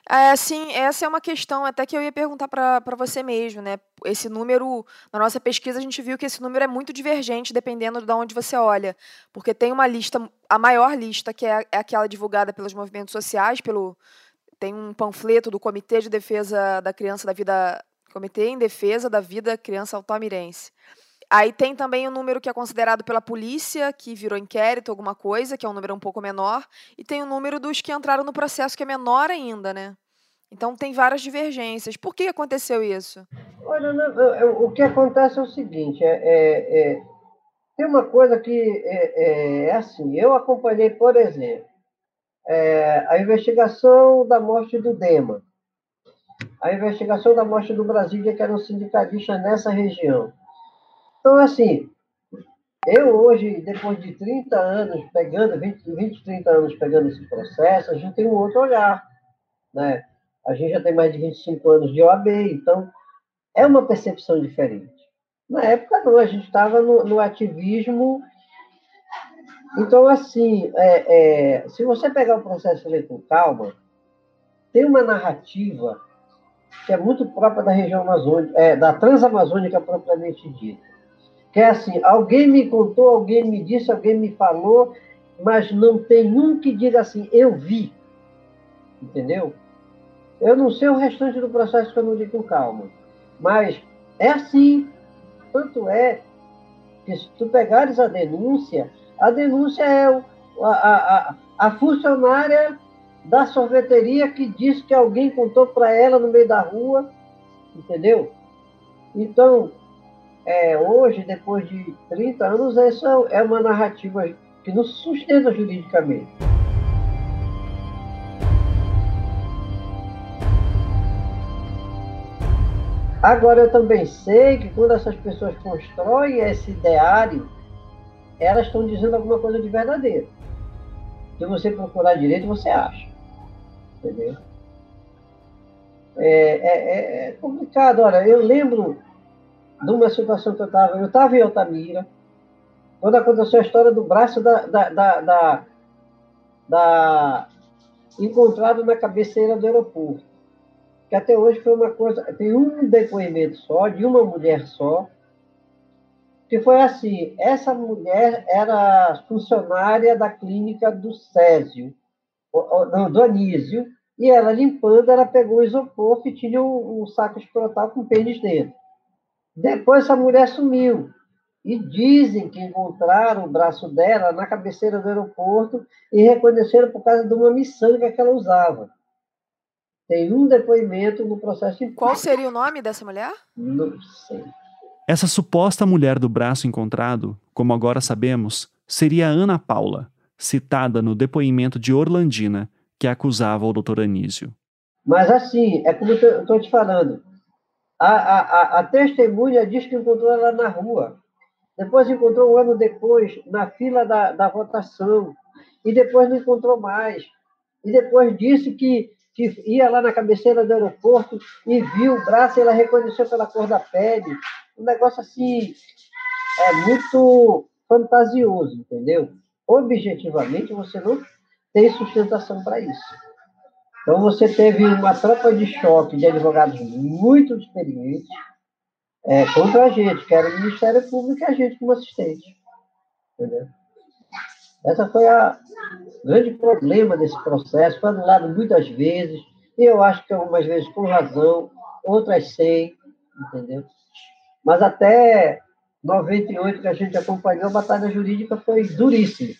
É, sim, essa é uma questão até que eu ia perguntar para você mesmo, né? Esse número, na nossa pesquisa, a gente viu que esse número é muito divergente dependendo de onde você olha. Porque tem uma lista, a maior lista, que é, é aquela divulgada pelos movimentos sociais, pelo. Tem um panfleto do Comitê de Defesa da Criança da Vida. Comitê em Defesa da Vida Criança Altamirense. Aí tem também o número que é considerado pela polícia, que virou inquérito, alguma coisa, que é um número um pouco menor, e tem o número dos que entraram no processo, que é menor ainda, né? Então tem várias divergências. Por que aconteceu isso? Olha, o que acontece é o seguinte: é, é, é tem uma coisa que é, é, é, assim. Eu acompanhei, por exemplo, é, a investigação da morte do Dema, a investigação da morte do Brasília, que era um sindicalista nessa região. Então, assim, eu hoje, depois de 30 anos pegando, 20, 20 30 anos pegando esse processo, a gente tem um outro olhar, né? A gente já tem mais de 25 anos de OAB, então é uma percepção diferente. Na época, não, a gente estava no, no, ativismo. Então, assim, é, é, se você pegar o processo e ler com calma, tem uma narrativa que é muito própria da região amazônica, é, da transamazônica propriamente dita que é assim, alguém me contou, alguém me disse, alguém me falou, mas não tem um que diga assim, eu vi. Entendeu? Eu não sei o restante do processo que eu não digo com calma. Mas é assim. Tanto é que se tu pegares a denúncia, a denúncia é a, a, a funcionária da sorveteria que disse que alguém contou para ela no meio da rua, entendeu? Então, é, hoje, depois de 30 anos, essa é uma narrativa que não se sustenta juridicamente. Agora, eu também sei que quando essas pessoas constroem esse ideário, elas estão dizendo alguma coisa de verdadeiro. Se você procurar direito, você acha. Entendeu? É, é, é complicado. Olha, eu lembro de uma situação que eu estava. Eu estava em Altamira, quando aconteceu a história do braço da, da, da, da, da encontrado na cabeceira do aeroporto que até hoje foi uma coisa. Tem um depoimento só, de uma mulher só, que foi assim: essa mulher era funcionária da clínica do Césio, não, do Anísio, e ela limpando, ela pegou o isopor que tinha um, um saco escrotal com pênis dentro. Depois essa mulher sumiu. E dizem que encontraram o braço dela na cabeceira do aeroporto e reconheceram por causa de uma miçanga que ela usava. Tem um depoimento no processo. Qual seria o nome dessa mulher? Não sei. Essa suposta mulher do braço encontrado, como agora sabemos, seria Ana Paula, citada no depoimento de Orlandina, que acusava o doutor Anísio. Mas assim, é como eu estou te falando. A, a, a, testemunha diz que encontrou ela na rua. Depois encontrou um ano depois, na fila da, da votação. E depois não encontrou mais. E depois disse que que ia lá na cabeceira do aeroporto e viu o braço e ela reconheceu pela cor da pele. Um negócio assim, é muito fantasioso, entendeu? Objetivamente, você não tem sustentação para isso. Então, você teve uma tropa de choque de advogados muito experientes é, contra a gente, que era o Ministério Público e a gente como assistente. Entendeu? Essa foi a grande problema desse processo, foi anulado muitas vezes, e eu acho que algumas vezes com razão, outras sem, entendeu? Mas até 98 que a gente acompanhou, a batalha jurídica foi duríssima.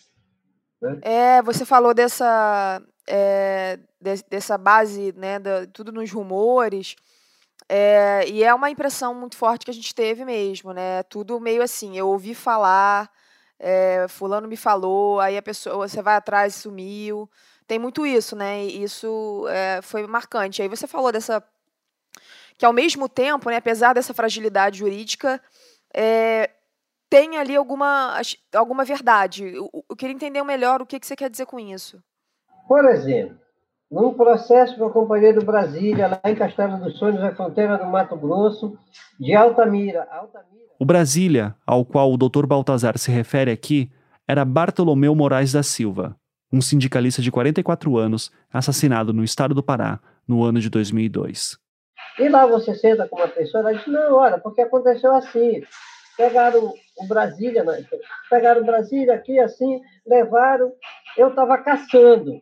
Né? É, você falou dessa, é, de, dessa base, né, da, tudo nos rumores, é, e é uma impressão muito forte que a gente teve mesmo, né? Tudo meio assim, eu ouvi falar, é, fulano me falou, aí a pessoa, você vai atrás e sumiu. Tem muito isso, né? E isso é, foi marcante. Aí você falou dessa. Que ao mesmo tempo, né, apesar dessa fragilidade jurídica, é, tem ali alguma, alguma verdade. Eu, eu, queria entender melhor o que, que você quer dizer com isso. Por exemplo, num processo que eu acompanhei do Brasília, lá em Castelo dos Sonhos, na fronteira do Mato Grosso, de Altamira. Altamira o Brasília, ao qual o Dr. Baltazar se refere aqui, era Bartolomeu Moraes da Silva, um sindicalista de 44 anos, assassinado no estado do Pará no ano de 2002. E lá você senta com uma pessoa e diz: Não, olha, porque aconteceu assim. Pegaram o Brasília, né? pegaram o Brasília aqui assim, levaram. Eu estava caçando.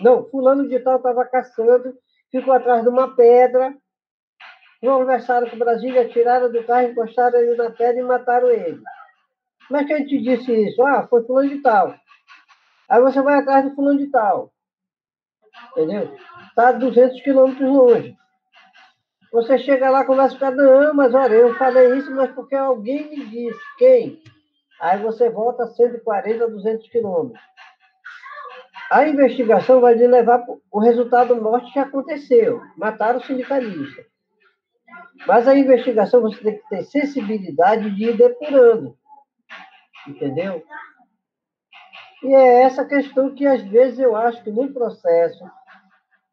Não, fulano de tal estava caçando, ficou atrás de uma pedra, conversaram com Brasília, tiraram do carro, encostaram ele na pedra e mataram ele. Como é a gente disse isso? Ah, foi fulano de tal. Aí você vai atrás do fulano de tal. Entendeu? Está a 200 quilômetros longe. Você chega lá, conversa com o não, mas olha, eu falei isso, mas porque alguém me disse. Quem? Aí você volta a 140, 200 quilômetros. A investigação vai lhe levar o resultado morte que aconteceu. Mataram o sindicalista. Mas a investigação você tem que ter sensibilidade de ir depurando. Entendeu? E é essa questão que, às vezes, eu acho que no processo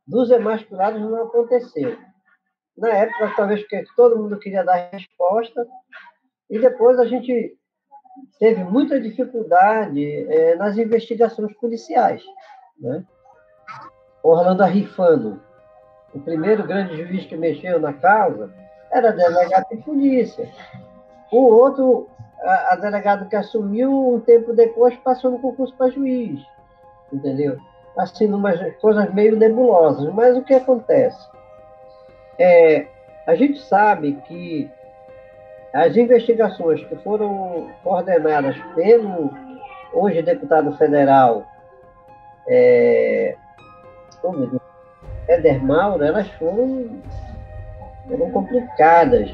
dos emasculados não aconteceu. Na época, talvez que todo mundo queria dar resposta, e depois a gente teve muita dificuldade é, nas investigações policiais. Né? Orlando Arrifano, o primeiro grande juiz que mexeu na causa, era delegado de polícia. O outro, a, a delegado que assumiu, um tempo depois, passou no concurso para juiz. Entendeu? Assim, umas coisas meio nebulosas. Mas o que acontece? É, a gente sabe que as investigações que foram coordenadas pelo hoje deputado federal é, oh, Éder Mauro, elas foram eram complicadas.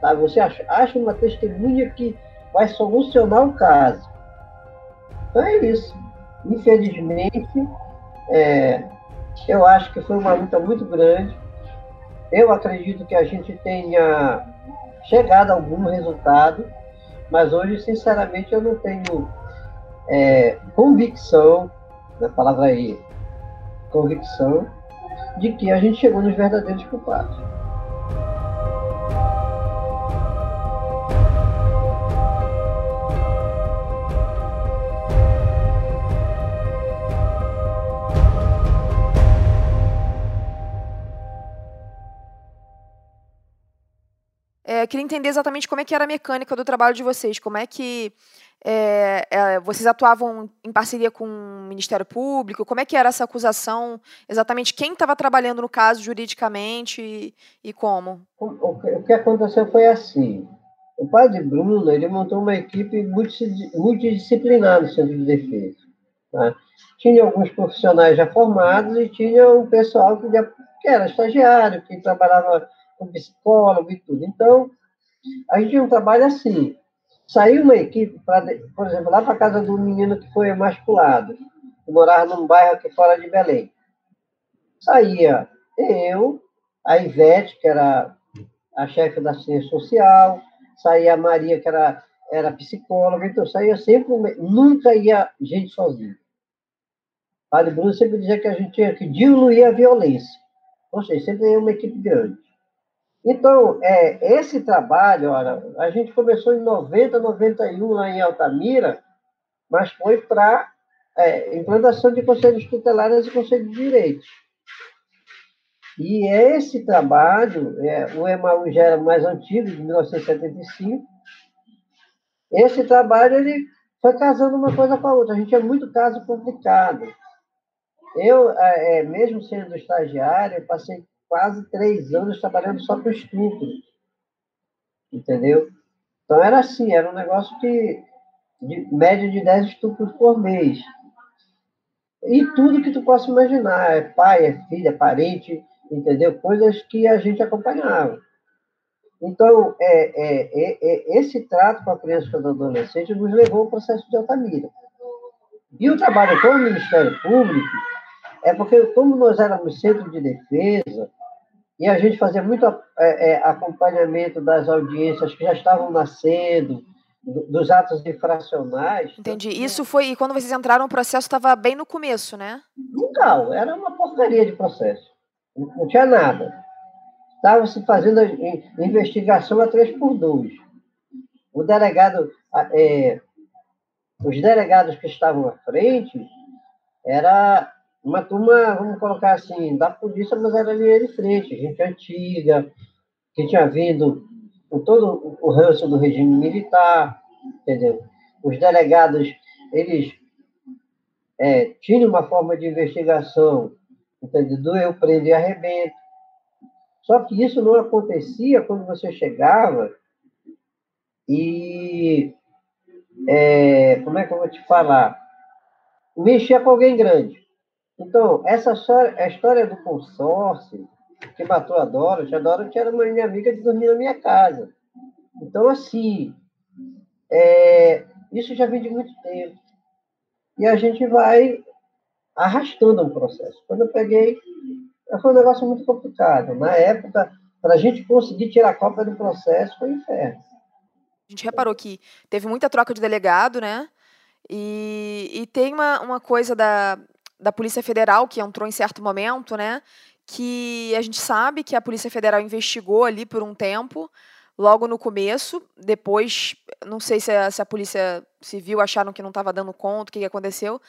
Tá? Você acha, acha uma testemunha que vai solucionar o caso. Então é isso. Infelizmente, é, eu acho que foi uma luta muito grande. Eu acredito que a gente tenha chegado a algum resultado, mas hoje, sinceramente, eu não tenho é, convicção, na palavra aí, convicção, de que a gente chegou nos verdadeiros culpados. É, queria entender exatamente como é que era a mecânica do trabalho de vocês, como é que é, é, vocês atuavam em parceria com o Ministério Público, como é que era essa acusação, exatamente quem estava trabalhando no caso juridicamente e, e como? O, o, que aconteceu foi assim, o padre Bruno ele montou uma equipe multidisciplinar no Centro de Defesa. Tá? Tinha alguns profissionais já formados e tinha um pessoal que, já, que era estagiário, que trabalhava com psicólogo e tudo. Então, a gente tinha um trabalho assim. Saiu uma equipe, pra, por exemplo, lá para casa do menino que foi emasculado, que morava num bairro aqui fora de Belém. Saía eu, a Ivete, que era a chefe da ciência social, saía a Maria, que era, era psicóloga, então saía sempre, nunca ia gente sozinha. O padre Bruno sempre dizia que a gente tinha que diluir a violência. Ou seja, sempre ia uma equipe grande. Então, é, esse trabalho, olha, a gente começou em 90, 91 lá em Altamira, mas foi para é, implantação de conselhos tutelares e conselhos de direitos. E esse trabalho, é, o EMAU já era mais antigo, de 1975, esse trabalho ele foi casando uma coisa com a outra. A gente tinha muito caso complicado. Eu, é, é mesmo sendo estagiário, passei quase três anos trabalhando só com estupro. Entendeu? Então era assim, era um negócio que de média de 10 estupros por mês. E tudo que tu possa imaginar, é pai, é filha, é parente, entendeu? Coisas que a gente acompanhava. Então, é, é, é, é esse trato com a criança e com o adolescente nos levou ao processo de Altamira. E o trabalho com o Ministério Público é porque, como nós éramos centro de defesa, e a gente fazia muito é, é, acompanhamento das audiências que já estavam nascendo, dos atos infracionais. Entendi. Isso foi. E quando vocês entraram, o processo estava bem no começo, né? Não, era uma porcaria de processo. Não tinha nada. Estava se fazendo a investigação a três por dois. O delegado, é, os delegados que estavam à frente, era uma turma, vamos colocar assim, da polícia, mas era linha de frente, gente antiga, que tinha vindo com todo o ranço do regime militar, entendeu? Os delegados, eles é, tinham uma forma de investigação, entendeu? Do eu e arrebento. Só que isso não acontecia quando você chegava e, é, como é que eu vou te falar? Mexia com alguém grande. Então, essa história, a história do consórcio que matou a Dorothy, a Dorothy era uma minha amiga de dormir na minha casa. Então, assim, é, isso já vem de muito tempo. E a gente vai arrastando um processo. Quando eu peguei, foi um negócio muito complicado. Na época, para a gente conseguir tirar a cópia do processo, foi um inferno. A gente reparou que teve muita troca de delegado, né? E, e tem uma, uma coisa da, da Polícia Federal, que entrou em certo momento, né? Que a gente sabe que a Polícia Federal investigou ali por um tempo, logo no começo. Depois, não sei se a, se a Polícia Civil acharam que não estava dando conta, o que, que aconteceu,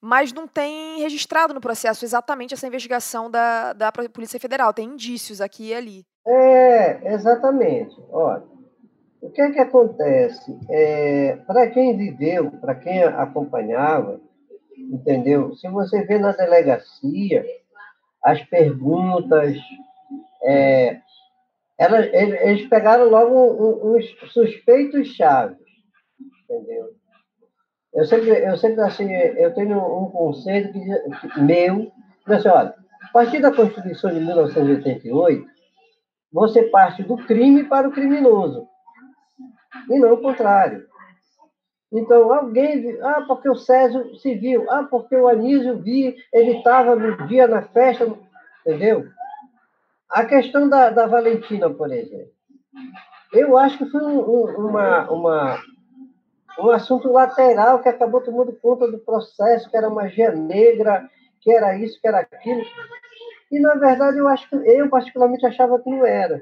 mas não tem registrado no processo exatamente essa investigação da, da Polícia Federal. Tem indícios aqui e ali. É, exatamente. Olha, o que é que acontece? É, para quem viveu, para quem acompanhava, entendeu? Se você vê na delegacia, as perguntas, é, elas, eles pegaram logo uns suspeitos chaves, entendeu? Eu sempre, eu sempre assim, eu tenho um conceito que, meu, que assim, olha, a partir da Constituição de 1988, você parte do crime para o criminoso, e não o contrário. Então, alguém, ah, porque o Césio se viu, ah, porque o Anísio vi, ele estava no dia na festa, entendeu? a questão da, da Valentina, por exemplo, eu acho que foi um, um, uma, uma, um assunto lateral que acabou tomando conta do processo, que era magia negra, que era isso, que era aquilo. E, na verdade, eu acho que eu particularmente achava que não era.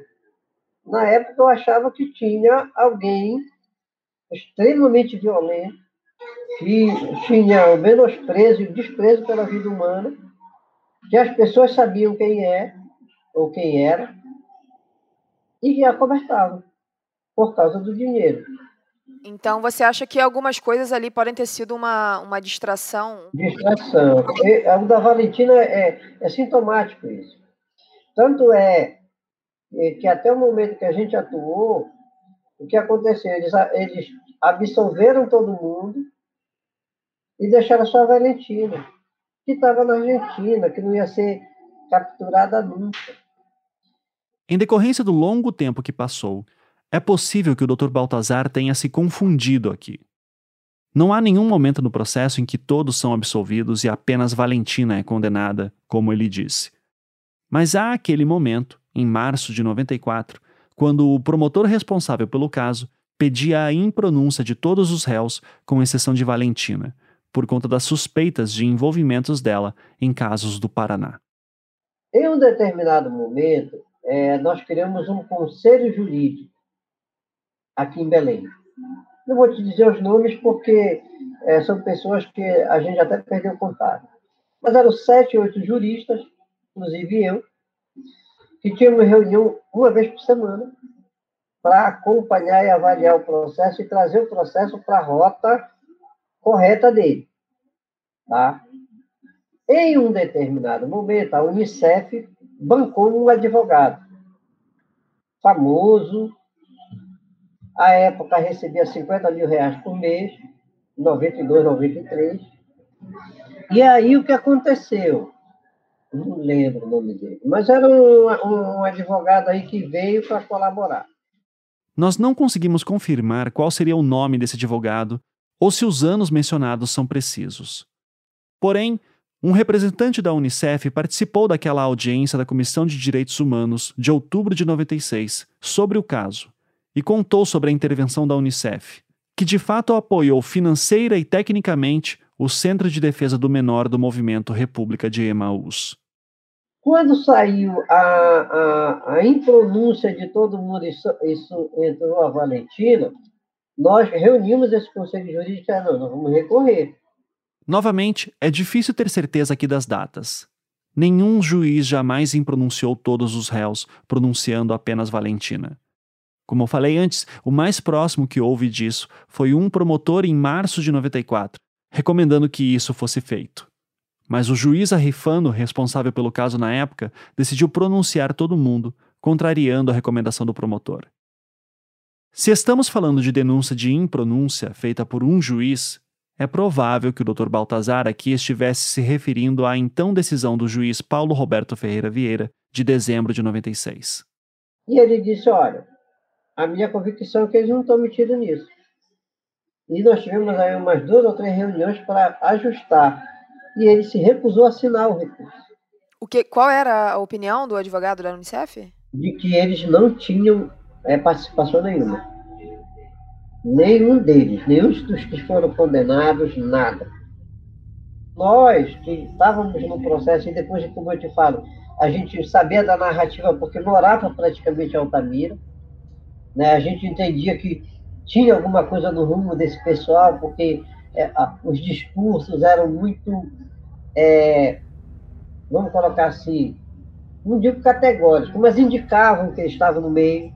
Na época, eu achava que tinha alguém extremamente violento, que tinha o menosprezo e o desprezo pela vida humana, que as pessoas sabiam quem é ou quem era e que acobertavam por causa do dinheiro. Então você acha que algumas coisas ali podem ter sido uma, uma distração? Distração. O da Valentina é, é sintomático isso. Tanto é que até o momento que a gente atuou, o que aconteceu? Eles, eles absolveram todo mundo e deixaram só a Valentina, que estava na Argentina, que não ia ser capturada nunca. Em decorrência do longo tempo que passou, é possível que o Dr. Baltazar tenha se confundido aqui. Não há nenhum momento no processo em que todos são absolvidos e apenas Valentina é condenada, como ele disse. Mas há aquele momento, em março de 94, quando o promotor responsável pelo caso pedia a impronúncia de todos os réus, com exceção de Valentina, por conta das suspeitas de envolvimentos dela em casos do Paraná. Em um determinado momento, é, nós criamos um conselho jurídico aqui em Belém. Não vou te dizer os nomes porque é, são pessoas que a gente até perdeu contato. Mas eram sete, oito juristas, inclusive eu, que tínhamos reunião uma vez por semana para acompanhar e avaliar o processo e trazer o processo para a rota correta dele. Tá? Em um determinado momento, a Unicef bancou um advogado famoso, a época recebia 50 mil reais por mês, 92, 93. E aí o que aconteceu? Não lembro o nome dele, mas era um, um advogado aí que veio para colaborar. Nós não conseguimos confirmar qual seria o nome desse advogado ou se os anos mencionados são precisos. Porém, um representante da Unicef participou daquela audiência da Comissão de Direitos Humanos de outubro de 96 sobre o caso e contou sobre a intervenção da Unicef, que de fato apoiou financeira e tecnicamente o Centro de Defesa do Menor do movimento República de Emaús. Quando saiu a, a, a impronúncia de todo mundo, isso, isso entrou a Valentina, nós reunimos esse conselho jurídico e não, nós vamos recorrer. Novamente, é difícil ter certeza aqui das datas. Nenhum juiz jamais impronunciou todos os réus, pronunciando apenas Valentina. Como eu falei antes, o mais próximo que houve disso foi um promotor em março de 94, recomendando que isso fosse feito. Mas o juiz Arrifano, responsável pelo caso na época, decidiu pronunciar todo mundo, contrariando a recomendação do promotor. Se estamos falando de denúncia de impronúncia feita por um juiz, é provável que o Dr. Baltazar aqui estivesse se referindo à então decisão do juiz Paulo Roberto Ferreira Vieira, de dezembro de 96. E ele disse: olha, a minha convicção é que eles não estão metidos nisso. E nós tivemos aí umas duas ou três reuniões para ajustar. E ele se recusou a assinar o recurso. O que, qual era a opinião do advogado da Unicef? De que eles não tinham é, participação nenhuma. Nenhum deles, nenhum dos que foram condenados, nada. Nós, que estávamos no processo, e depois, como eu te falo, a gente sabia da narrativa porque morava praticamente em Altamira, né? A gente entendia que tinha alguma coisa no rumo desse pessoal, porque é, a, os discursos eram muito, é, vamos colocar assim, não digo categóricos, mas indicavam que eles estavam no meio.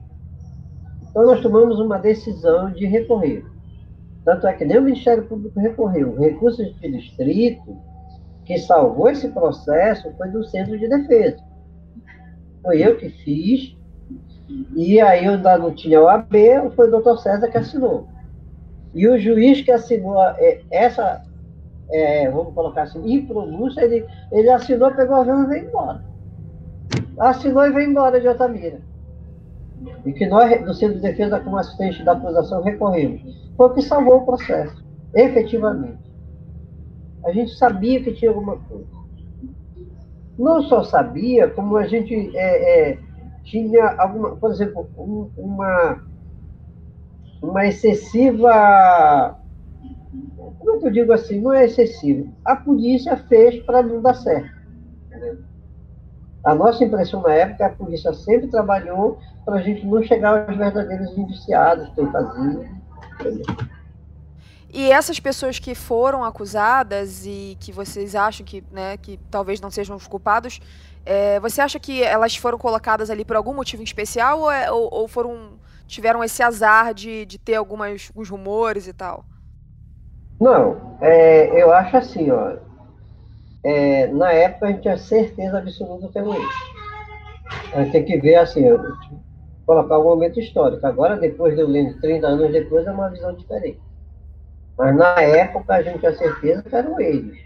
Então nós tomamos uma decisão de recorrer. Tanto é que nem o Ministério Público recorreu. O recurso de distrito que salvou esse processo foi do Centro de Defesa. Foi eu que fiz, e aí eu ainda não tinha o AB, foi o doutor César que assinou. E o juiz que assinou é, essa, é, vamos colocar assim, impronúncia, ele, ele assinou, pegou o avião e veio embora. Assinou e veio embora de Altamira. E que nós, do Centro de Defesa como assistente da acusação, recorremos. Foi o que salvou o processo, efetivamente. A gente sabia que tinha alguma coisa. Não só sabia, como a gente é, é, tinha alguma, por exemplo, um, uma, uma excessiva. Como é que eu digo assim? Não é excessivo. A polícia fez para não dar certo. A nossa impressão na época, a polícia sempre trabalhou para a gente não chegar aos verdadeiros indiciados que faziam. Entendeu? E essas pessoas que foram acusadas e que vocês acham que, né, que talvez não sejam os culpados, é, você acha que elas foram colocadas ali por algum motivo especial ou, é, ou, ou foram tiveram esse azar de, de ter algumas, alguns rumores e tal? Não, é, eu acho assim, ó. É, na época a gente tinha certeza absoluta era isso. A gente tem que ver assim, colocar o um momento histórico. Agora, depois de eu lendo 30 anos depois, é uma visão diferente. Mas na época a gente tinha certeza que eram eles.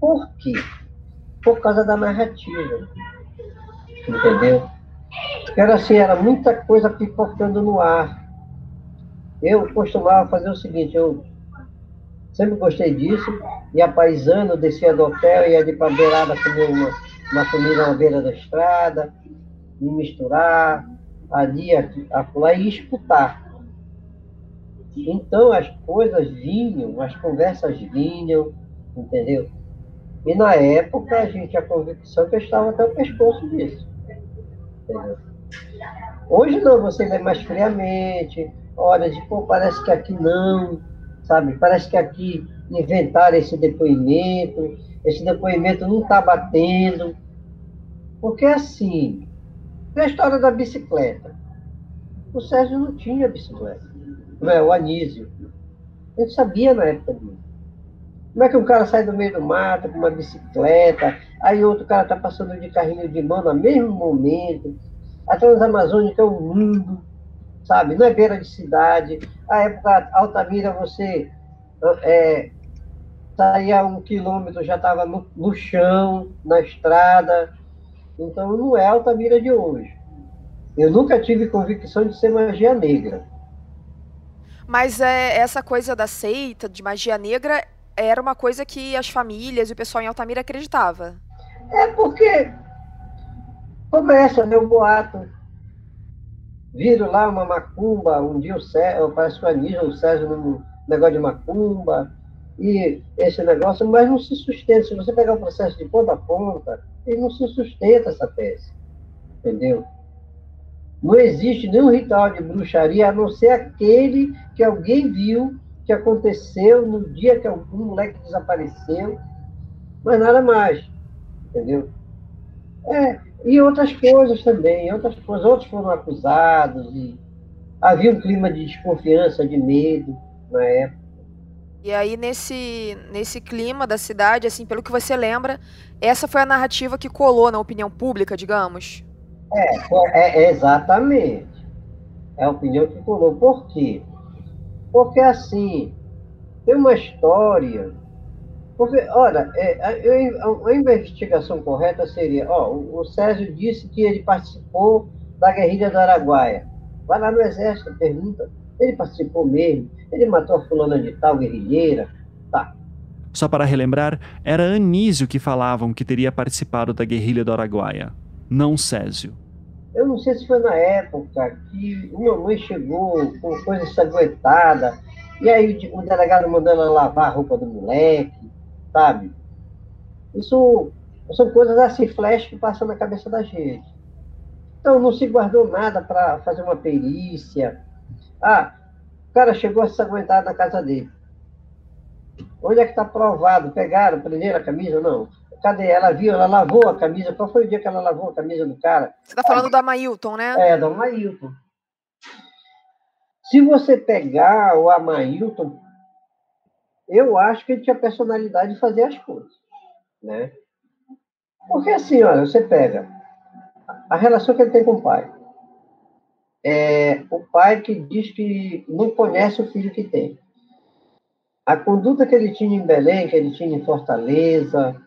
Por quê? Por causa da narrativa. Entendeu? Era assim, era muita coisa pipocando no ar. Eu costumava fazer o seguinte, eu sempre gostei disso, ia paisando, descia do hotel, ia de para beirada comer uma, uma comida na beira da estrada, me misturar, ali, acolá, e escutar. Então as coisas vinham, as conversas vinham, entendeu? E na época a gente a convicção que eu estava até o pescoço disso. Entendeu? Hoje não, você lê mais friamente, olha, pô, parece que aqui não, sabe? Parece que aqui inventaram esse depoimento, esse depoimento não está batendo. Porque assim, a história da bicicleta. O Sérgio não tinha bicicleta né, o Anísio. Gente sabia na época dele. Como é que um cara sai do meio do mato com uma bicicleta, aí outro cara está passando de carrinho de mão no mesmo momento, a Transamazônica é um mundo, sabe? Não é beira de cidade. A época Altamira você é, saía um quilômetro, já estava no, no chão, na estrada. Então não é Altamira de hoje. Eu nunca tive convicção de ser magia negra. Mas é, essa coisa da seita, de magia negra, era uma coisa que as famílias e o pessoal em Altamira acreditava. É porque começa meu boato. Viram lá uma macumba, um dia o Sérgio, parece que o Anísio, o Sérgio, num negócio de macumba, e esse negócio, mas não se sustenta. Se você pegar o processo de ponta a ponta, ele não se sustenta essa tese. Entendeu? Não existe nenhum ritual de bruxaria a não ser aquele que alguém viu que aconteceu no dia que algum moleque desapareceu, mas nada mais. Entendeu? É, e outras coisas também, outras coisas, outros foram acusados, e havia um clima de desconfiança, de medo na época. E aí, nesse, nesse clima da cidade, assim, pelo que você lembra, essa foi a narrativa que colou na opinião pública, digamos? É, é, exatamente. É a opinião que colou. Por quê? Porque assim, tem uma história. Porque, olha, é, a, a, investigação correta seria: ó, o, Césio disse que ele participou da guerrilha do Araguaia. Vai lá no exército, pergunta. Ele participou mesmo? Ele matou a fulana de tal guerrilheira? Tá. Só para relembrar, era Anísio que falavam que teria participado da guerrilha do Araguaia, não Césio. Eu não sei se foi na época que uma mãe chegou com coisa ensanguentada, e aí o delegado mandou ela lavar a roupa do moleque, sabe? Isso são coisas assim, flash que passam na cabeça da gente. Então não se guardou nada para fazer uma perícia. Ah, o cara chegou a na casa dele. Onde é que está provado? Pegaram, prenderam a camisa? Não. Cadê? Ela viu, ela lavou a camisa. Qual foi o dia que ela lavou a camisa do cara? Você tá falando do Amailton, né? É, do Amailton. Se você pegar o Amailton, eu acho que ele tinha personalidade de fazer as coisas, né? Porque assim, olha, você pega a relação que ele tem com o pai. É o pai que diz que não conhece o filho que tem. A conduta que ele tinha em Belém, que ele tinha em Fortaleza,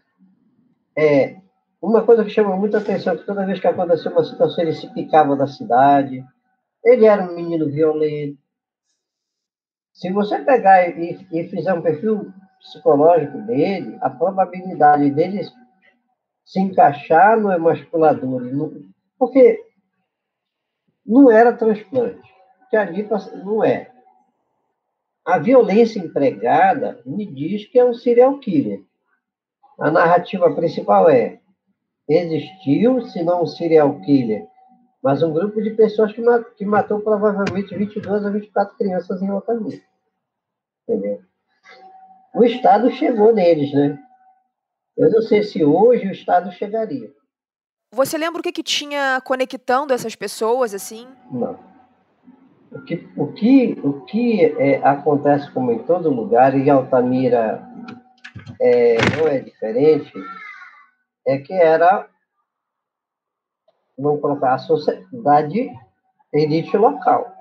é, uma coisa que chama muita atenção é que toda vez que acontecia uma situação, ele se picava da cidade. Ele era um menino violento. Se você pegar e, e fizer um perfil psicológico dele, a probabilidade dele se encaixar no emasculador, no, porque não era transplante, que ali não é. A violência empregada me diz que é um serial killer. A narrativa principal é: existiu, se não um serial killer, mas um grupo de pessoas que, que matou provavelmente 22 a 24 crianças em Altamira. Entendeu? O Estado chegou neles, né? Eu não sei se hoje o Estado chegaria. Você lembra o que, que tinha conectando essas pessoas, assim? Não. O que, o que, o que é, acontece como em todo lugar, e Altamira é, não é diferente, é que era vamos colocar, a sociedade elite local.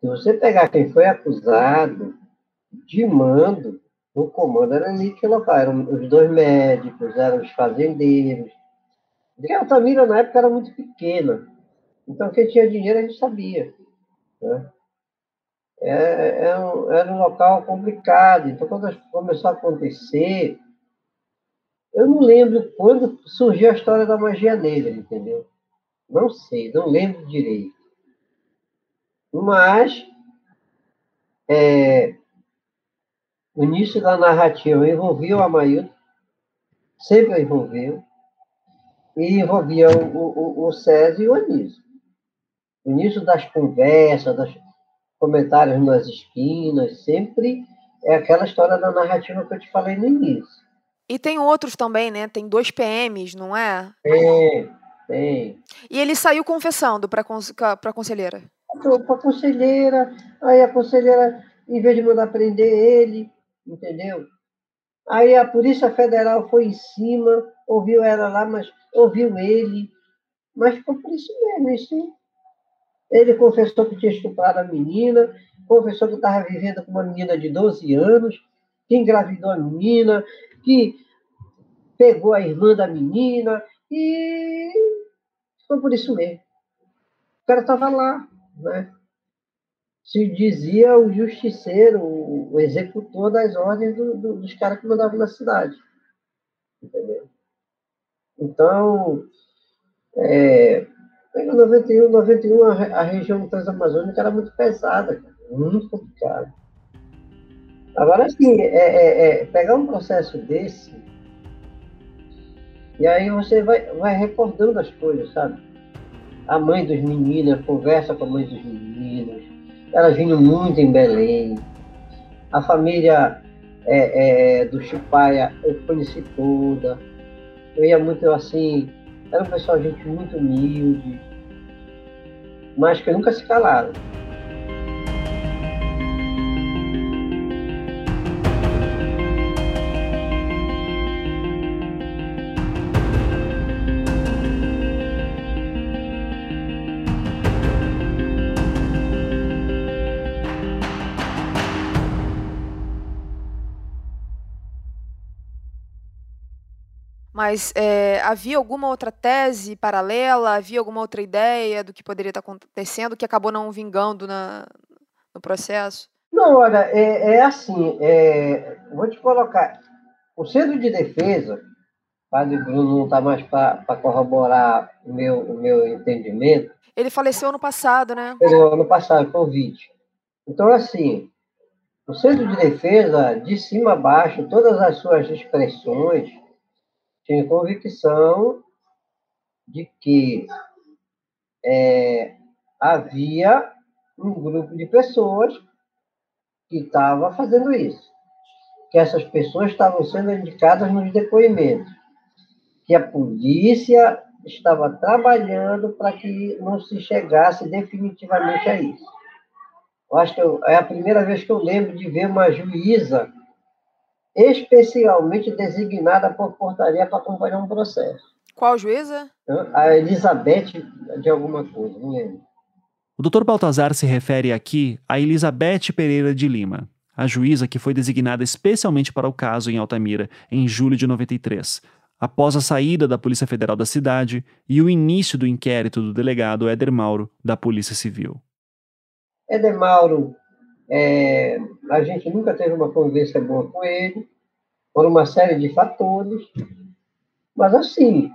Se você pegar quem foi acusado de mando, o comando era elite local, eram os dois médicos, eram os fazendeiros. Porque a Altamira, na época, era muito pequena. Então, quem tinha dinheiro, a gente sabia. Né? É, é um, era um local complicado. Então, quando começou a acontecer, eu não lembro quando surgiu a história da magia negra, entendeu? Não sei, não lembro direito. Mas é, o início da narrativa envolvia o Amailton, sempre envolveu, e envolvia o, o, o César e o Anísio. O início das conversas, dos comentários nas esquinas, sempre é aquela história da narrativa que eu te falei no início. E tem outros também, né? Tem dois PMs, não é? Tem, tem. E ele saiu confessando para a conselheira? Para a conselheira, aí a conselheira, em vez de mandar prender ele, entendeu? Aí a Polícia Federal foi em cima, ouviu ela lá, mas ouviu ele. Mas ficou por isso mesmo, isso. Ele confessou que tinha estuprado a menina, confessou que estava vivendo com uma menina de 12 anos, que engravidou a menina, que pegou a irmã da menina e foi por isso mesmo. O cara estava lá, né? Se dizia o justiceiro, o executor das ordens do, do, dos caras que mandavam na cidade. Entendeu? Então, é, em 91, 91 a, a região transamazônica era muito pesada, cara, muito complicada. Agora, assim, é, é, é, pegar um processo desse, e aí você vai, vai recordando as coisas, sabe? A mãe dos meninos, conversa com a mãe dos meninos, elas vinham muito em Belém. A família é, é, do Chupaia eu conheci toda. Eu ia muito assim, era um pessoal, gente muito humilde, mas que nunca se calaram. Mas é, havia alguma outra tese paralela? Havia alguma outra ideia do que poderia estar acontecendo que acabou não vingando na, no processo? Não, olha, é, é assim, é, vou te colocar, o centro de defesa, Padre Bruno não está mais para corroborar o meu, o meu entendimento. Ele faleceu ano passado, né? Ele, ano passado, Covid. Então, assim, o centro de defesa, de cima a baixo, todas as suas expressões, tinha convicção de que é, havia um grupo de pessoas que estava fazendo isso, que essas pessoas estavam sendo indicadas nos depoimentos, que a polícia estava trabalhando para que não se chegasse definitivamente a isso. Eu acho que eu, é a primeira vez que eu lembro de ver uma juíza especialmente designada por portaria para acompanhar um processo. Qual juíza? A Elizabeth de alguma coisa, não lembro. O Dr. Baltazar se refere aqui a Elizabeth Pereira de Lima, a juíza que foi designada especialmente para o caso em Altamira em julho de 93, após a saída da Polícia Federal da cidade e o início do inquérito do delegado Éder Mauro, da Polícia Civil. Éder Mauro é, a gente nunca teve uma convivência boa com ele, por uma série de fatores. Mas, assim,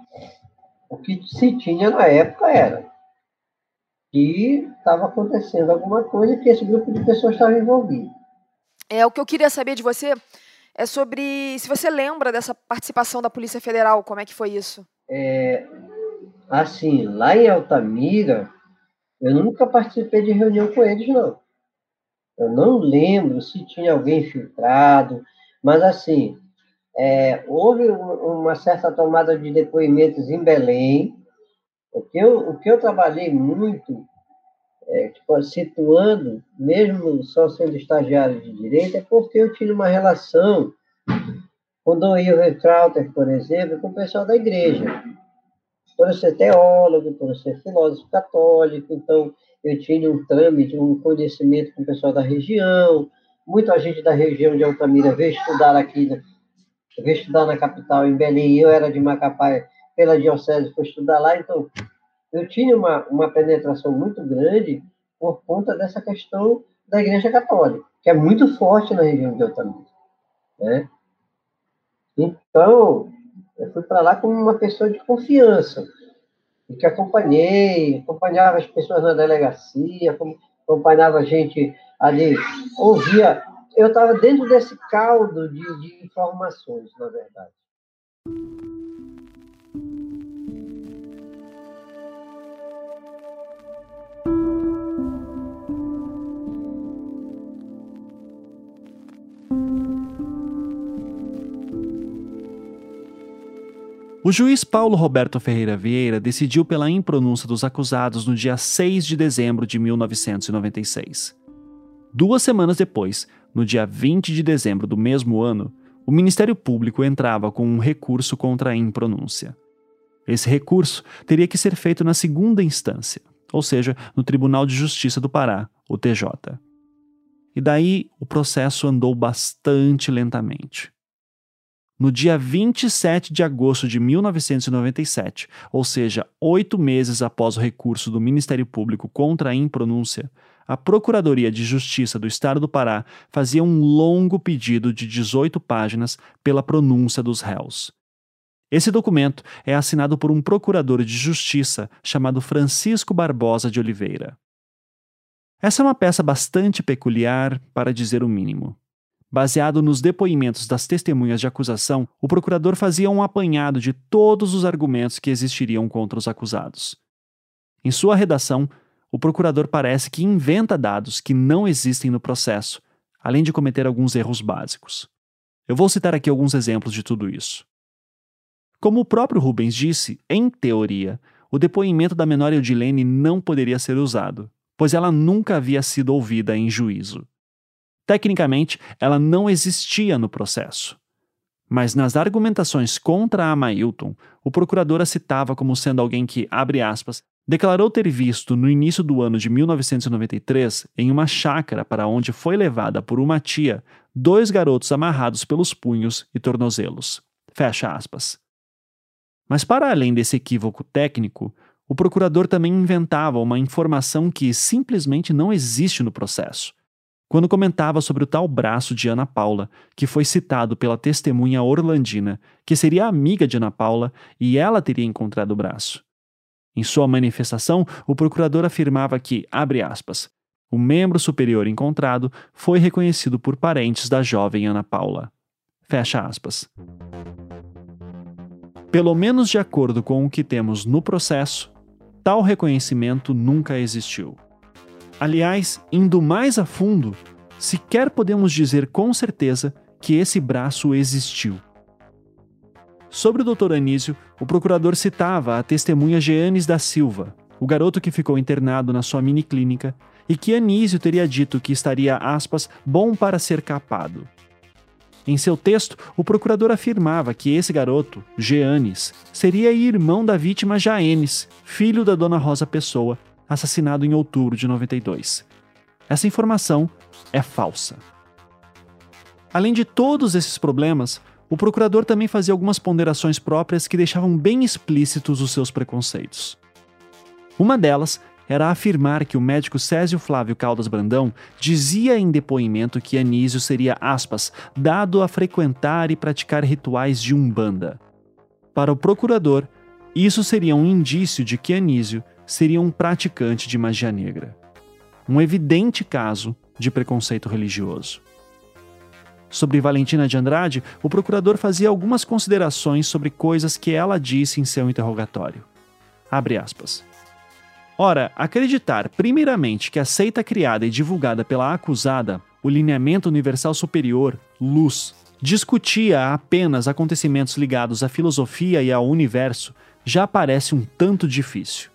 o que se tinha na época era que estava acontecendo alguma coisa que esse grupo de pessoas estava envolvido. É o que eu queria saber de você é sobre se você lembra dessa participação da Polícia Federal, como é que foi isso? É, assim, lá em Altamira, eu nunca participei de reunião com eles, não. Eu não lembro se tinha alguém infiltrado, mas assim, é, houve uma certa tomada de depoimentos em Belém. O que eu, o que eu trabalhei muito, é, tipo, situando, mesmo só sendo estagiário de direito, é porque eu tinha uma relação com o Ivo Krauter, por exemplo, com o pessoal da igreja. Por eu ser teólogo, por eu ser filósofo católico, então eu tinha um trâmite, um conhecimento com o pessoal da região. Muita gente da região de Altamira veio estudar aqui eu vim estudar na capital, em Belém, eu era de Macapá, pela diocese, fui estudar lá, então eu tinha uma, uma penetração muito grande por conta dessa questão da Igreja Católica, que é muito forte na região de Altamira, né? Então, eu fui para lá como uma pessoa de confiança, e que acompanhei, acompanhava as pessoas na delegacia, acompanhava a gente ali, ouvia eu estava dentro desse caldo de, de informações, na verdade. O juiz Paulo Roberto Ferreira Vieira decidiu pela impronúncia dos acusados no dia 6 de dezembro de 1996. Duas semanas depois, no dia 20 de dezembro do mesmo ano, o Ministério Público entrava com um recurso contra a impronúncia. Esse recurso teria que ser feito na segunda instância, ou seja, no Tribunal de Justiça do Pará, o TJ. E daí o processo andou bastante lentamente. No dia 27 de agosto de 1997, ou seja, oito meses após o recurso do Ministério Público contra a impronúncia, a Procuradoria de Justiça do Estado do Pará fazia um longo pedido de 18 páginas pela pronúncia dos réus. Esse documento é assinado por um procurador de justiça chamado Francisco Barbosa de Oliveira. Essa é uma peça bastante peculiar, para dizer o mínimo. Baseado nos depoimentos das testemunhas de acusação, o procurador fazia um apanhado de todos os argumentos que existiriam contra os acusados. Em sua redação, o procurador parece que inventa dados que não existem no processo, além de cometer alguns erros básicos. Eu vou citar aqui alguns exemplos de tudo isso. Como o próprio Rubens disse, em teoria, o depoimento da menor Eudilene não poderia ser usado, pois ela nunca havia sido ouvida em juízo. Tecnicamente, ela não existia no processo. Mas nas argumentações contra a Amailton, o procurador a citava como sendo alguém que, abre aspas, declarou ter visto no início do ano de 1993, em uma chácara para onde foi levada por uma tia, dois garotos amarrados pelos punhos e tornozelos. Fecha aspas. Mas para além desse equívoco técnico, o procurador também inventava uma informação que simplesmente não existe no processo. Quando comentava sobre o tal braço de Ana Paula, que foi citado pela testemunha Orlandina, que seria amiga de Ana Paula e ela teria encontrado o braço. Em sua manifestação, o procurador afirmava que, abre aspas, o membro superior encontrado foi reconhecido por parentes da jovem Ana Paula. Fecha aspas. Pelo menos de acordo com o que temos no processo, tal reconhecimento nunca existiu. Aliás, indo mais a fundo, sequer podemos dizer com certeza que esse braço existiu. Sobre o Dr. Anísio, o procurador citava a testemunha Jeanes da Silva, o garoto que ficou internado na sua mini clínica, e que Anísio teria dito que estaria, aspas, bom para ser capado. Em seu texto, o procurador afirmava que esse garoto, Jeanes, seria irmão da vítima Jaenes, filho da dona Rosa Pessoa, assassinado em outubro de 92. Essa informação é falsa. Além de todos esses problemas, o procurador também fazia algumas ponderações próprias que deixavam bem explícitos os seus preconceitos. Uma delas era afirmar que o médico Césio Flávio Caldas Brandão dizia em depoimento que Anísio seria, aspas, dado a frequentar e praticar rituais de umbanda. Para o procurador, isso seria um indício de que Anísio seria um praticante de magia negra. Um evidente caso de preconceito religioso. Sobre Valentina de Andrade, o procurador fazia algumas considerações sobre coisas que ela disse em seu interrogatório. Abre aspas. Ora, acreditar, primeiramente, que a seita criada e divulgada pela acusada, o Lineamento Universal Superior, Luz, discutia apenas acontecimentos ligados à filosofia e ao universo, já parece um tanto difícil.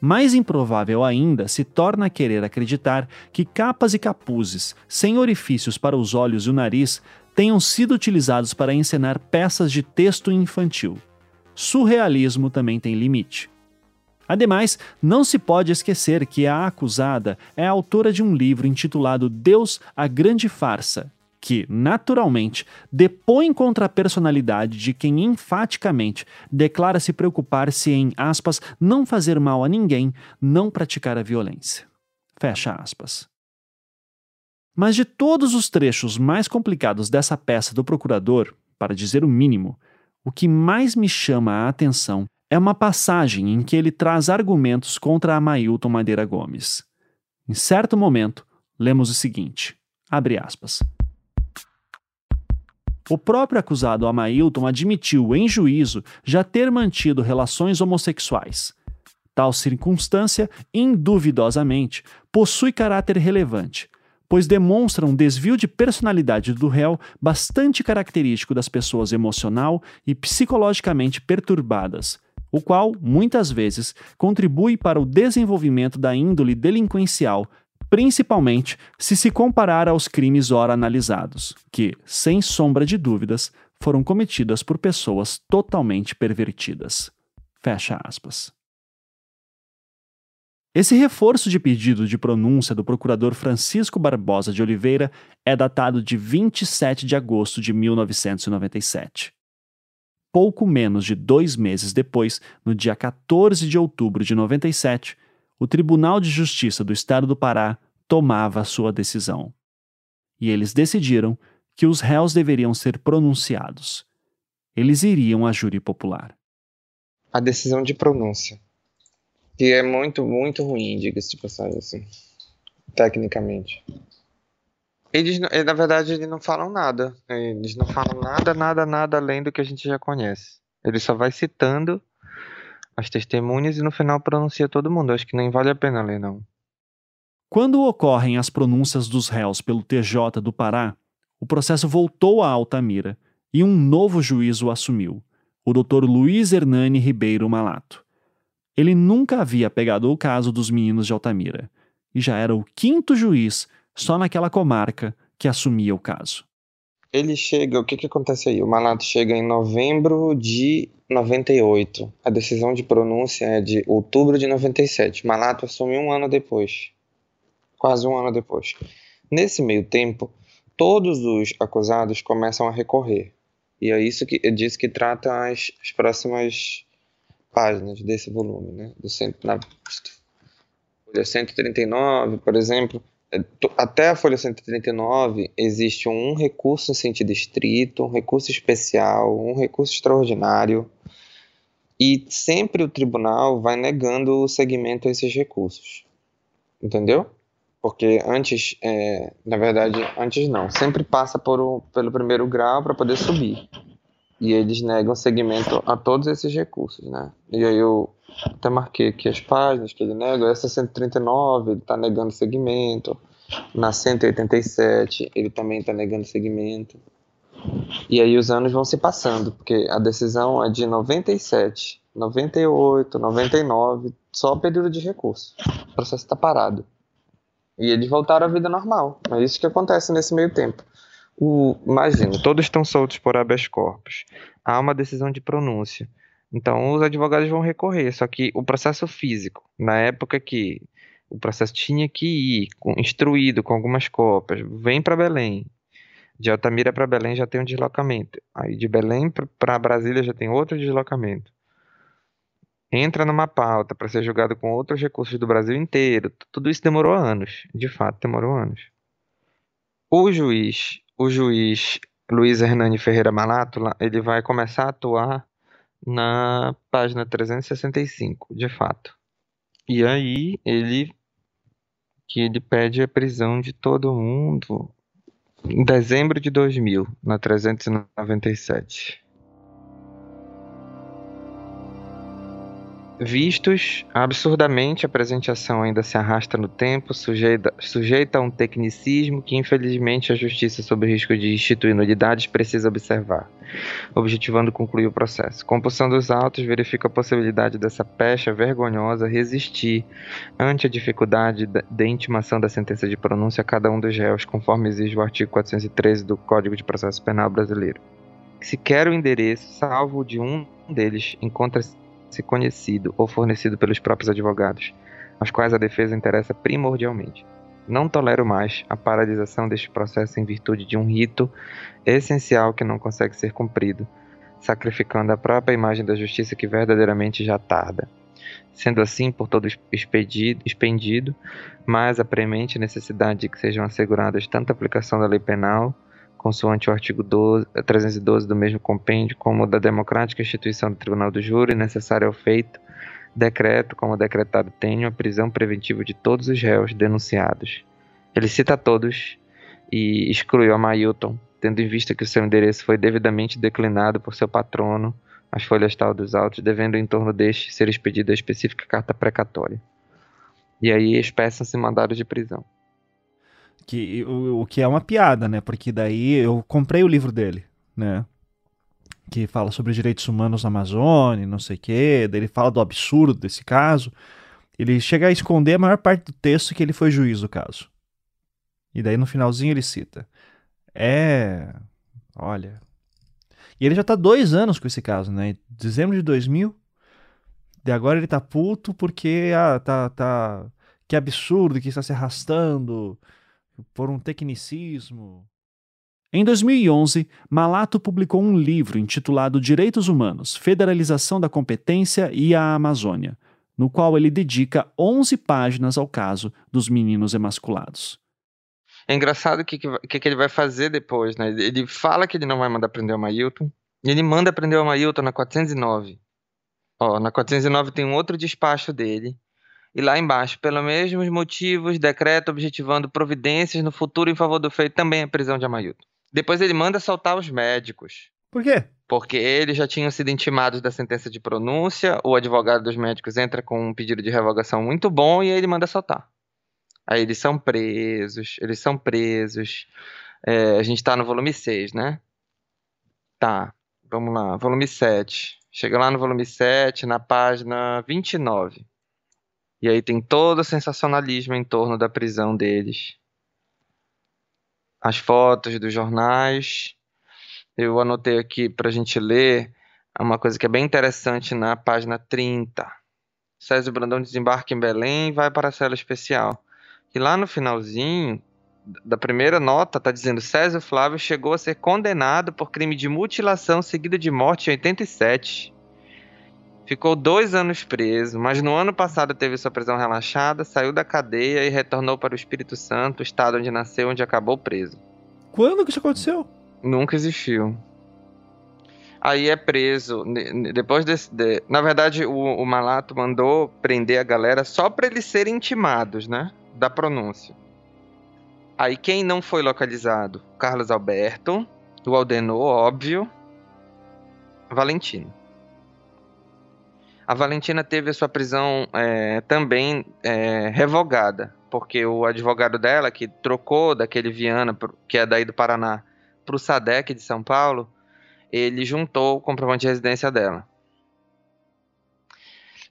Mais improvável ainda se torna querer acreditar que capas e capuzes, sem orifícios para os olhos e o nariz, tenham sido utilizados para encenar peças de texto infantil. Surrealismo também tem limite. Ademais, não se pode esquecer que a acusada é autora de um livro intitulado Deus, a Grande Farsa, que, naturalmente, depõe contra a personalidade de quem enfaticamente declara se preocupar-se em, aspas, não fazer mal a ninguém, não praticar a violência. Fecha aspas. Mas de todos os trechos mais complicados dessa peça do procurador, para dizer o mínimo, o que mais me chama a atenção é uma passagem em que ele traz argumentos contra Amailton Madeira Gomes. Em certo momento, lemos o seguinte: abre aspas. O próprio acusado Amailton admitiu em juízo já ter mantido relações homossexuais. Tal circunstância, induvidosamente, possui caráter relevante, pois demonstra um desvio de personalidade do réu bastante característico das pessoas emocional e psicologicamente perturbadas, o qual, muitas vezes, contribui para o desenvolvimento da índole delinquencial principalmente se se comparar aos crimes ora analisados, que, sem sombra de dúvidas, foram cometidas por pessoas totalmente pervertidas. Fecha aspas. Esse reforço de pedido de pronúncia do procurador Francisco Barbosa de Oliveira é datado de 27 de agosto de 1997. Pouco menos de dois meses depois, no dia 14 de outubro de 97, o Tribunal de Justiça do Estado do Pará tomava a sua decisão. E eles decidiram que os réus deveriam ser pronunciados. Eles iriam à júri popular. A decisão de pronúncia, que é muito, muito ruim, diga-se de passagem, assim, tecnicamente. Eles, eh, na verdade, eles não falam nada. Eles não falam nada, nada, nada além do que a gente já conhece. Ele só vai citando as testemunhas e no final pronuncia todo mundo. Acho que nem vale a pena ler, não. Quando ocorrem as pronúncias dos réus pelo TJ do Pará, o processo voltou a Altamira e um novo juiz o assumiu, o Dr. Luiz Hernani Ribeiro Malato. Ele nunca havia pegado o caso dos meninos de Altamira e já era o quinto juiz só naquela comarca que assumia o caso. Ele chega, o que, que acontece aí? O Malato chega em novembro de 98. A decisão de pronúncia é de outubro de 97. Malato assumiu um ano depois quase um ano depois. Nesse meio tempo, todos os acusados começam a recorrer. E é isso que diz que trata as, as próximas páginas desse volume, né? Do centro, na folha 139, por exemplo, é, até a folha 139 existe um recurso em sentido estrito, um recurso especial, um recurso extraordinário, e sempre o tribunal vai negando o segmento a esses recursos. Entendeu? Porque antes, é, na verdade, antes não, sempre passa por o, pelo primeiro grau para poder subir. E eles negam segmento a todos esses recursos, né? E aí eu até marquei aqui as páginas que ele nega. Essa 139, ele está negando segmento. Na 187, ele também está negando segmento. E aí os anos vão se passando, porque a decisão é de 97, 98, 99, só período de recurso. O processo está parado. E eles voltaram à vida normal. É isso que acontece nesse meio tempo. O, imagina, todos estão soltos por habeas corpus. Há uma decisão de pronúncia. Então, os advogados vão recorrer. Só que o processo físico, na época que o processo tinha que ir instruído com algumas cópias, vem para Belém. De Altamira para Belém já tem um deslocamento. Aí de Belém para Brasília já tem outro deslocamento entra numa pauta para ser julgado com outros recursos do Brasil inteiro. Tudo isso demorou anos, de fato, demorou anos. O juiz, o juiz Luiz Hernani Ferreira Malátula, ele vai começar a atuar na página 365, de fato. E aí ele que ele pede a prisão de todo mundo em dezembro de 2000, na 397. Vistos, absurdamente a apresentação ainda se arrasta no tempo, sujeita, sujeita a um tecnicismo que infelizmente a justiça, sob o risco de instituir nulidades, precisa observar, objetivando concluir o processo. Compulsão dos autos verifica a possibilidade dessa pecha vergonhosa resistir ante a dificuldade de intimação da sentença de pronúncia a cada um dos réus, conforme exige o artigo 413 do Código de Processo Penal brasileiro. Sequer o endereço, salvo de um deles, encontra-se ser conhecido ou fornecido pelos próprios advogados, aos quais a defesa interessa primordialmente. Não tolero mais a paralisação deste processo em virtude de um rito essencial que não consegue ser cumprido, sacrificando a própria imagem da justiça que verdadeiramente já tarda. Sendo assim, por todo expedido, expendido, mais a premente necessidade de que sejam asseguradas tanto a aplicação da lei penal consoante o artigo 12, 312 do mesmo compêndio, como da democrática instituição do Tribunal do Júri, necessário ao feito, decreto, como decretado tenho, a prisão preventiva de todos os réus denunciados. Ele cita todos e excluiu a Mailton, tendo em vista que o seu endereço foi devidamente declinado por seu patrono, as folhas tal dos autos, devendo em torno deste ser expedida a específica carta precatória. E aí expressam-se mandados de prisão. Que, o, o que é uma piada, né? Porque daí eu comprei o livro dele, né? Que fala sobre direitos humanos na Amazônia, não sei o quê. Daí ele fala do absurdo desse caso. Ele chega a esconder a maior parte do texto que ele foi juiz do caso. E daí no finalzinho ele cita. É. Olha. E ele já tá dois anos com esse caso, né? Dezembro de 2000. E agora ele tá puto porque ah, tá, tá. Que absurdo que está se arrastando por um tecnicismo. Em 2011, Malato publicou um livro intitulado Direitos Humanos, Federalização da Competência e a Amazônia, no qual ele dedica 11 páginas ao caso dos meninos emasculados. É engraçado o que, que, que, ele vai fazer depois, né? Ele fala que ele não vai mandar prender o Mailton, e ele manda prender o Mailton na 409. Ó, na 409 tem um outro despacho dele, e lá embaixo, pelos mesmos motivos, decreto objetivando providências no futuro em favor do feito, também a prisão de Amailton. Depois ele manda soltar os médicos. Por quê? Porque eles já tinham sido intimados da sentença de pronúncia, o advogado dos médicos entra com um pedido de revogação muito bom e aí ele manda soltar. Aí eles são presos, eles são presos. É, a gente tá no volume 6, né? Tá, vamos lá, volume 7. Chega lá no volume 7, na página 29. E aí tem todo o sensacionalismo em torno da prisão deles. As fotos dos jornais. Eu anotei aqui para a gente ler uma coisa que é bem interessante na página 30. César Brandão desembarca em Belém e vai para a cela especial. E lá no finalzinho da primeira nota está dizendo César Flávio chegou a ser condenado por crime de mutilação seguido de morte em 87. Ficou dois anos preso, mas no ano passado teve sua prisão relaxada, saiu da cadeia e retornou para o Espírito Santo, estado onde nasceu, onde acabou preso. Quando que isso aconteceu? Nunca existiu. Aí é preso. Depois desse. De... Na verdade, o, o, Malato mandou prender a galera só para eles serem intimados, né? Da pronúncia. Aí quem não foi localizado? Carlos Alberto, o Aldenor, óbvio. Valentino. A Valentina teve a sua prisão é, também é, revogada, porque o advogado dela, que trocou daquele Viana, que é daí do Paraná, para o SADEC de São Paulo, ele juntou o comprovante de residência dela.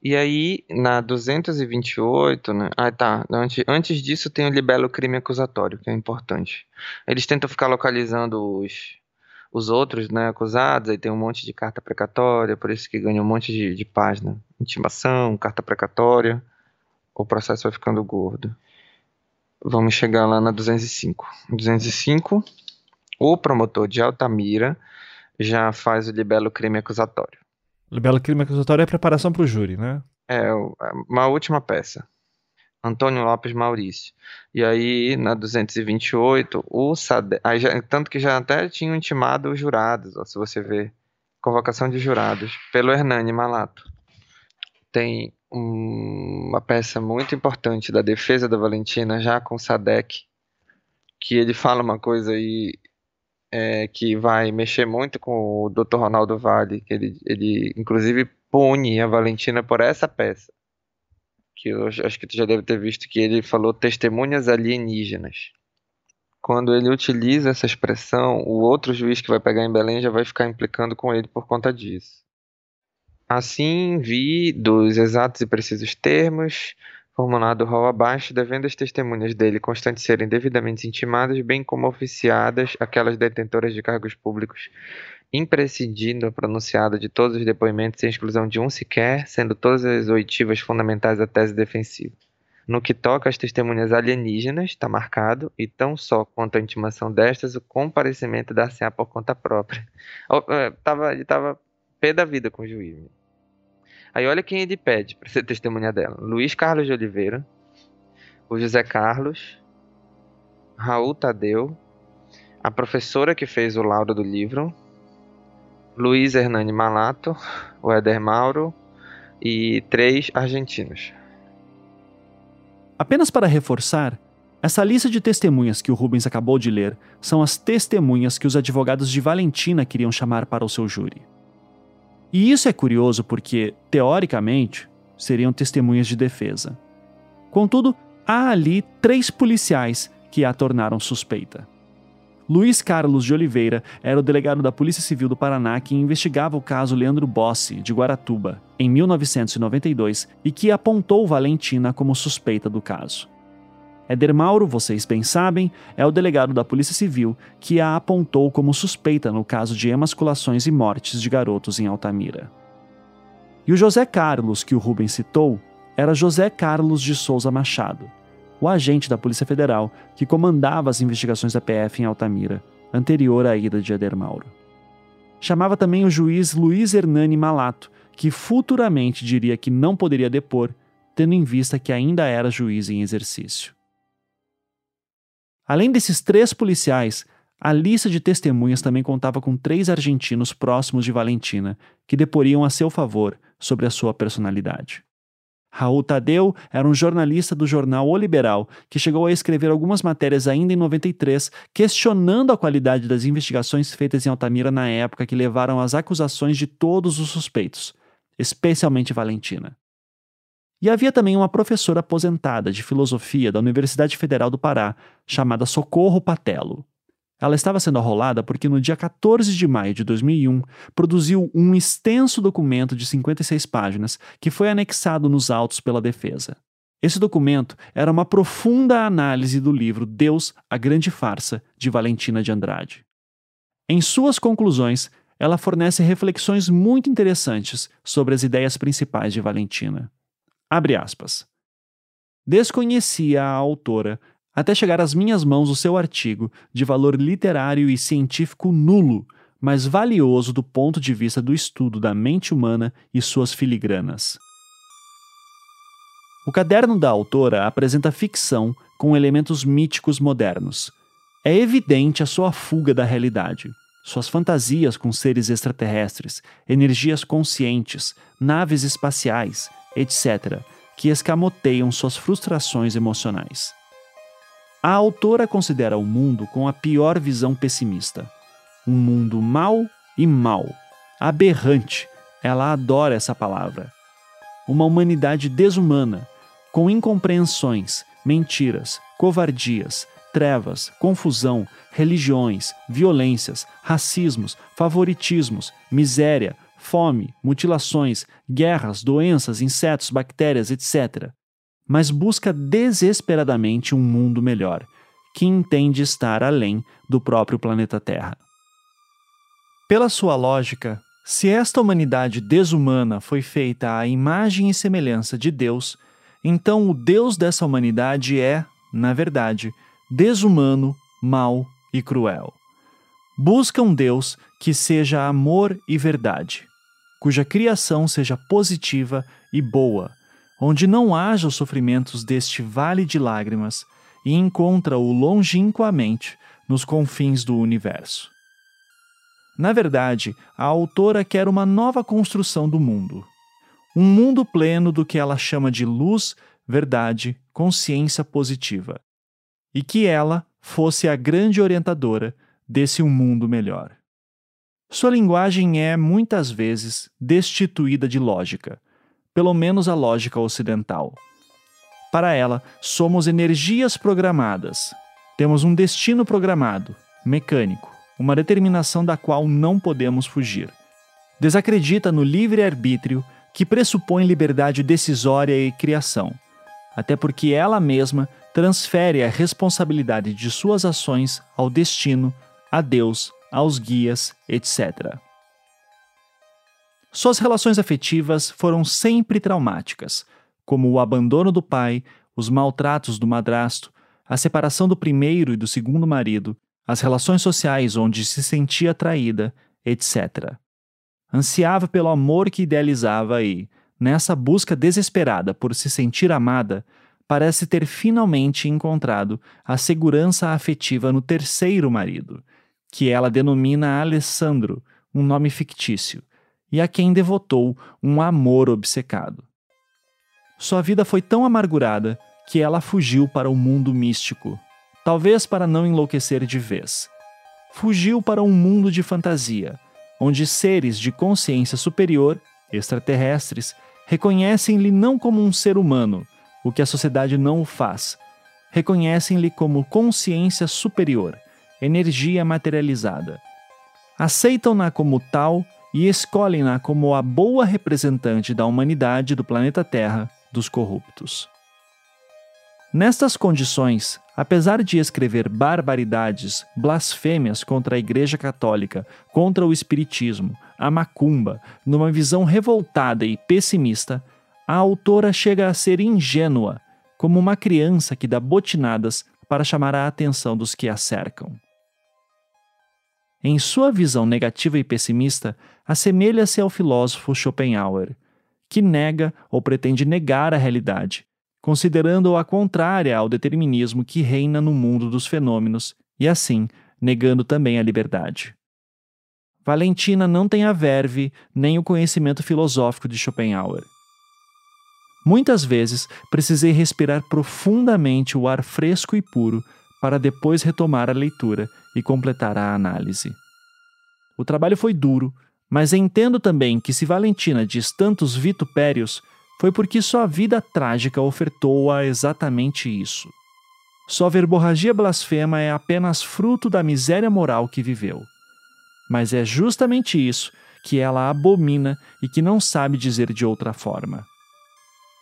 E aí, na 228, né? Ah, tá. Antes, antes disso tem o libelo crime acusatório, que é importante. Eles tentam ficar localizando os, os outros né, acusados, aí tem um monte de carta precatória, por isso que ganha um monte de, de página. Intimação, carta precatória, o processo vai ficando gordo. Vamos chegar lá na 205. 205, o promotor de Altamira já faz o libelo crime acusatório. Libelo crime acusatório é a preparação para o júri, né? É, uma última peça. Antônio Lopes Maurício. E aí, na 228, o SADE, tanto que já até tinham intimado os jurados, ó, se você ver, convocação de jurados, pelo Hernani Malato. Tem uma peça muito importante da defesa da Valentina, já com Sadek, que ele fala uma coisa aí é, que vai mexer muito com o Dr. Ronaldo Vale, que ele, ele inclusive pune a Valentina por essa peça. Que eu acho que tu já deve ter visto que ele falou testemunhas alienígenas. Quando ele utiliza essa expressão, o outro juiz que vai pegar em Belém já vai ficar implicando com ele por conta disso. Assim, vi dos exatos e precisos termos, formulado o rol abaixo, devendo as testemunhas dele constantes serem devidamente intimadas, bem como oficiadas aquelas detentoras de cargos públicos, imprescindindo a pronunciada de todos os depoimentos sem exclusão de um sequer, sendo todas as oitivas fundamentais da tese defensiva. No que toca às testemunhas alienígenas, está marcado, e tão só quanto à intimação destas, o comparecimento dar-se-á por conta própria. Tava, ele estava pé da vida com o juiz. Aí olha quem ele pede para ser testemunha dela: Luiz Carlos de Oliveira, o José Carlos, Raul Tadeu, a professora que fez o laudo do livro, Luiz Hernani Malato, o Éder Mauro e três argentinos. Apenas para reforçar, essa lista de testemunhas que o Rubens acabou de ler são as testemunhas que os advogados de Valentina queriam chamar para o seu júri. E isso é curioso porque, teoricamente, seriam testemunhas de defesa. Contudo, há ali três policiais que a tornaram suspeita. Luiz Carlos de Oliveira era o delegado da Polícia Civil do Paraná que investigava o caso Leandro Bossi, de Guaratuba, em 1992 e que apontou Valentina como suspeita do caso. Éder Mauro, vocês bem sabem, é o delegado da Polícia Civil que a apontou como suspeita no caso de emasculações e mortes de garotos em Altamira. E o José Carlos, que o Rubens citou, era José Carlos de Souza Machado, o agente da Polícia Federal que comandava as investigações da PF em Altamira, anterior à ida de Éder Mauro. Chamava também o juiz Luiz Hernani Malato, que futuramente diria que não poderia depor, tendo em vista que ainda era juiz em exercício. Além desses três policiais, a lista de testemunhas também contava com três argentinos próximos de Valentina, que deporiam a seu favor sobre a sua personalidade. Raul Tadeu era um jornalista do jornal O Liberal, que chegou a escrever algumas matérias ainda em 93, questionando a qualidade das investigações feitas em Altamira na época que levaram às acusações de todos os suspeitos, especialmente Valentina. E havia também uma professora aposentada de filosofia da Universidade Federal do Pará, chamada Socorro Patelo. Ela estava sendo arrolada porque no dia 14 de maio de 2001 produziu um extenso documento de 56 páginas que foi anexado nos autos pela defesa. Esse documento era uma profunda análise do livro Deus, a Grande Farsa, de Valentina de Andrade. Em suas conclusões, ela fornece reflexões muito interessantes sobre as ideias principais de Valentina. Abre aspas. Desconhecia a autora até chegar às minhas mãos o seu artigo, de valor literário e científico nulo, mas valioso do ponto de vista do estudo da mente humana e suas filigranas. O caderno da autora apresenta ficção com elementos míticos modernos. É evidente a sua fuga da realidade, suas fantasias com seres extraterrestres, energias conscientes, naves espaciais, etc., que escamoteiam suas frustrações emocionais. A autora considera o mundo com a pior visão pessimista. Um mundo mau e mau, aberrante, ela adora essa palavra. Uma humanidade desumana, com incompreensões, mentiras, covardias, trevas, confusão, religiões, violências, racismos, favoritismos, miséria, fome, mutilações, guerras, doenças, insetos, bactérias, etc. Mas busca desesperadamente um mundo melhor, que entende estar além do próprio planeta Terra. Pela sua lógica, se esta humanidade desumana foi feita à imagem e semelhança de Deus, então o Deus dessa humanidade é, na verdade, desumano, mau e cruel. Busca um Deus que seja amor e verdade, cuja criação seja positiva e boa, onde não haja os sofrimentos deste vale de lágrimas, e encontra-o longínquamente nos confins do universo. Na verdade, a autora quer uma nova construção do mundo. um mundo pleno do que ela chama de luz, verdade, consciência positiva, e que ela fosse a grande orientadora desse um mundo melhor. Sua linguagem é, muitas vezes, destituída de lógica, pelo menos a lógica ocidental. Para ela, somos energias programadas. Temos um destino programado, mecânico, uma determinação da qual não podemos fugir. Desacredita no livre-arbítrio que pressupõe liberdade decisória e criação, até porque ela mesma transfere a responsabilidade de suas ações ao destino, a Deus, aos guias, etc. Suas relações afetivas foram sempre traumáticas, como o abandono do pai, os maltratos do madrasto, a separação do primeiro e do segundo marido, as relações sociais onde se sentia traída, etc. Ansiava pelo amor que idealizava e, nessa busca desesperada por se sentir amada, parece ter finalmente encontrado a segurança afetiva no terceiro marido, que ela denomina Alessandro, um nome fictício, e a quem devotou um amor obcecado. Sua vida foi tão amargurada que ela fugiu para o mundo místico, talvez para não enlouquecer de vez. Fugiu para um mundo de fantasia, onde seres de consciência superior, extraterrestres, reconhecem-lhe não como um ser humano, o que a sociedade não o faz. Reconhecem-lhe como consciência superior, energia materializada. Aceitam-na como tal e escolhem-na como a boa representante da humanidade do planeta Terra dos corruptos. Nestas condições, apesar de escrever barbaridades, blasfêmias contra a Igreja Católica, contra o Espiritismo, a macumba, numa visão revoltada e pessimista, a autora chega a ser ingênua, como uma criança que dá botinadas para chamar a atenção dos que a cercam. Em sua visão negativa e pessimista, assemelha-se ao filósofo Schopenhauer, que nega ou pretende negar a realidade, considerando-a contrária ao determinismo que reina no mundo dos fenômenos e, assim, negando também a liberdade. Valentina não tem a verve nem o conhecimento filosófico de Schopenhauer. Muitas vezes precisei respirar profundamente o ar fresco e puro para depois retomar a leitura e completar a análise. O trabalho foi duro, mas entendo também que se Valentina diz tantos vitupérios, foi porque sua vida trágica ofertou-a exatamente isso. Sua verborragia blasfema é apenas fruto da miséria moral que viveu. Mas é justamente isso que ela abomina e que não sabe dizer de outra forma.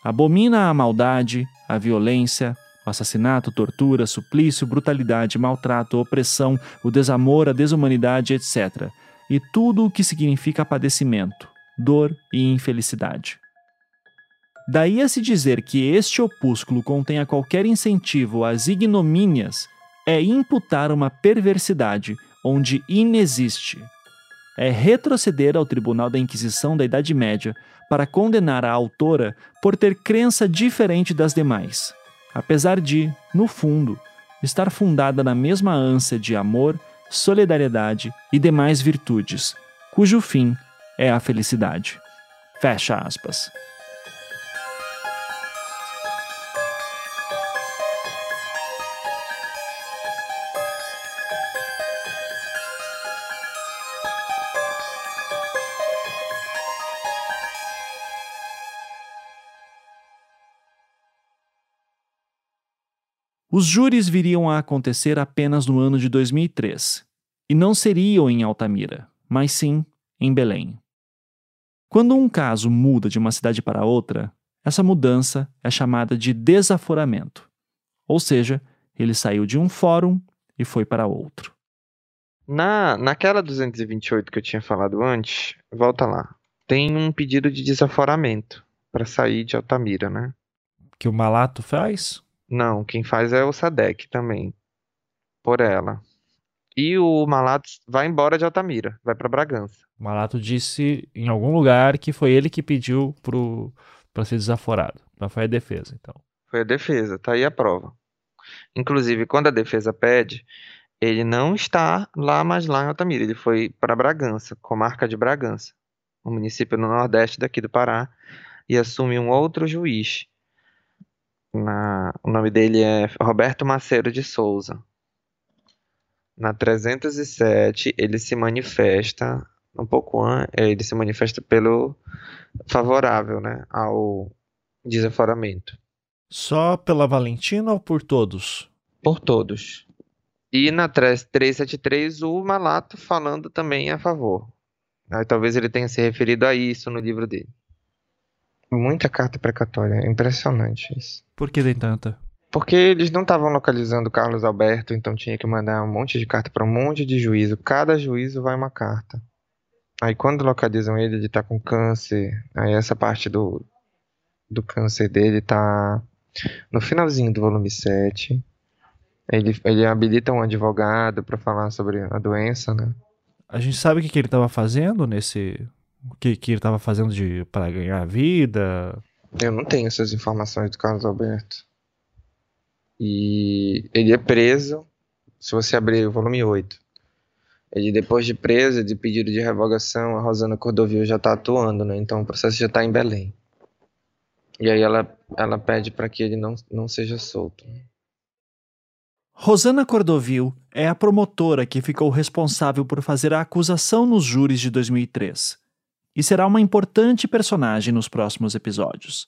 Abomina a maldade, a violência, assassinato, tortura, suplício, brutalidade, maltrato, opressão, o desamor, a desumanidade, etc. E tudo o que significa padecimento, dor e infelicidade. Daí a se dizer que este opúsculo contenha qualquer incentivo às ignomínias é imputar uma perversidade onde inexiste. É retroceder ao tribunal da Inquisição da Idade Média para condenar a autora por ter crença diferente das demais, apesar de, no fundo, estar fundada na mesma ânsia de amor, solidariedade e demais virtudes, cujo fim é a felicidade. Fecha aspas. Os júris viriam a acontecer apenas no ano de 2003, e não seriam em Altamira, mas sim em Belém. Quando um caso muda de uma cidade para outra, essa mudança é chamada de desaforamento, ou seja, ele saiu de um fórum e foi para outro. Na, naquela 228 que eu tinha falado antes, volta lá. Tem um pedido de desaforamento para sair de Altamira, né? Que o Malato faz? Não, quem faz é o Sadek também. Por ela. E o Malato vai embora de Altamira, vai para Bragança. O Malato disse em algum lugar que foi ele que pediu pro para ser desaforado. Então foi a defesa, então. Foi a defesa, tá aí a prova. Inclusive, quando a defesa pede, ele não está lá mais lá em Altamira, ele foi para Bragança, comarca de Bragança, um município no nordeste daqui do Pará, e assume um outro juiz. Na, o nome dele é Roberto Macedo de Souza. Na 307, ele se manifesta um pouco antes, é, ele se manifesta pelo favorável, né, ao desaforamento. Só pela Valentina ou por todos? Por todos. E na 373, o Malato falando também a favor. Aí talvez ele tenha se referido a isso no livro dele. Muita carta precatória, é impressionante isso. Por que tem tanta? Porque eles não estavam localizando Carlos Alberto, então tinha que mandar um monte de carta para um monte de juízo. Cada juízo vai uma carta. Aí quando localizam ele, ele tá com câncer. Aí essa parte do, do câncer dele tá no finalzinho do volume 7. Ele, ele habilita um advogado para falar sobre a doença, né? A gente sabe o que, que ele estava fazendo nesse. O que, que ele estava fazendo de para ganhar vida? Eu não tenho essas informações do Carlos Alberto. E ele é preso, se você abrir o volume 8. Ele, depois de preso, de pedido de revogação, a Rosana Cordovil já está atuando, né? Então o processo já está em Belém. E aí ela, ela pede para que ele não, não seja solto. Rosana Cordovil é a promotora que ficou responsável por fazer a acusação nos júris de 2003 e será uma importante personagem nos próximos episódios.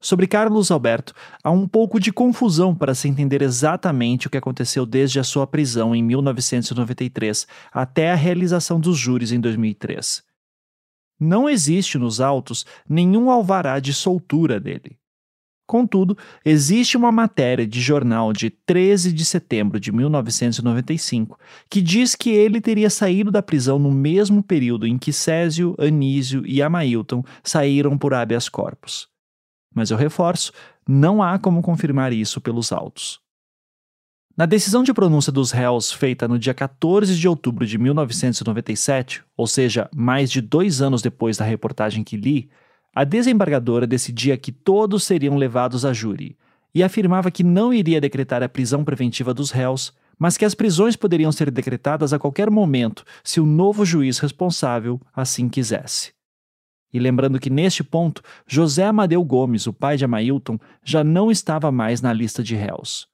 Sobre Carlos Alberto, há um pouco de confusão para se entender exatamente o que aconteceu desde a sua prisão em 1993 até a realização dos júris em 2003. Não existe nos autos nenhum alvará de soltura dele. Contudo, existe uma matéria de jornal de 13 de setembro de 1995 que diz que ele teria saído da prisão no mesmo período em que Césio, Anísio e Amailton saíram por habeas corpus. Mas eu reforço, não há como confirmar isso pelos autos. Na decisão de pronúncia dos réus feita no dia 14 de outubro de 1997, ou seja, mais de dois anos depois da reportagem que li, a desembargadora decidia que todos seriam levados a júri e afirmava que não iria decretar a prisão preventiva dos réus, mas que as prisões poderiam ser decretadas a qualquer momento se o novo juiz responsável assim quisesse. E lembrando que neste ponto, José Amadeu Gomes, o pai de Amailton, já não estava mais na lista de réus.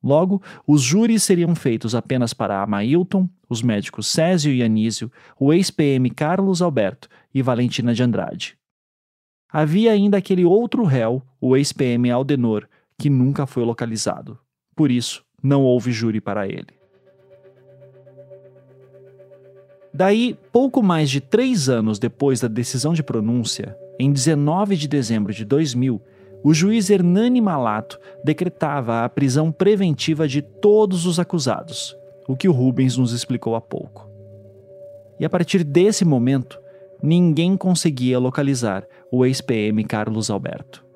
Logo, os júris seriam feitos apenas para Amailton, os médicos Césio e Anísio, o ex-PM Carlos Alberto e Valentina de Andrade. Havia ainda aquele outro réu, o ex-PM Aldenor, que nunca foi localizado. Por isso, não houve júri para ele. Daí, pouco mais de três anos depois da decisão de pronúncia, em 19 de dezembro de 2000, o juiz Hernani Malato decretava a prisão preventiva de todos os acusados, o que o Rubens nos explicou há pouco. E a partir desse momento, ninguém conseguia localizar o ex-PM Carlos Alberto.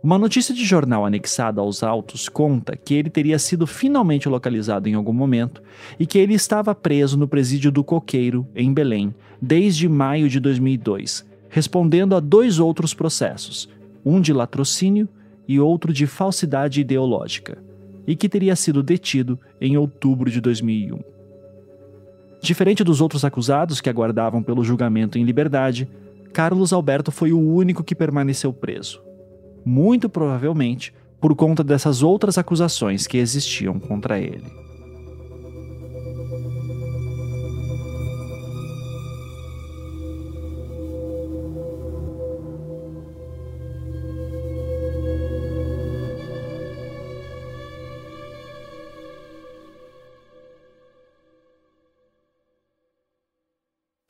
Uma notícia de jornal anexada aos autos conta que ele teria sido finalmente localizado em algum momento e que ele estava preso no presídio do Coqueiro, em Belém, desde maio de 2002, respondendo a dois outros processos, um de latrocínio e outro de falsidade ideológica, e que teria sido detido em outubro de 2001. Diferente dos outros acusados que aguardavam pelo julgamento em liberdade, Carlos Alberto foi o único que permaneceu preso. Muito provavelmente por conta dessas outras acusações que existiam contra ele.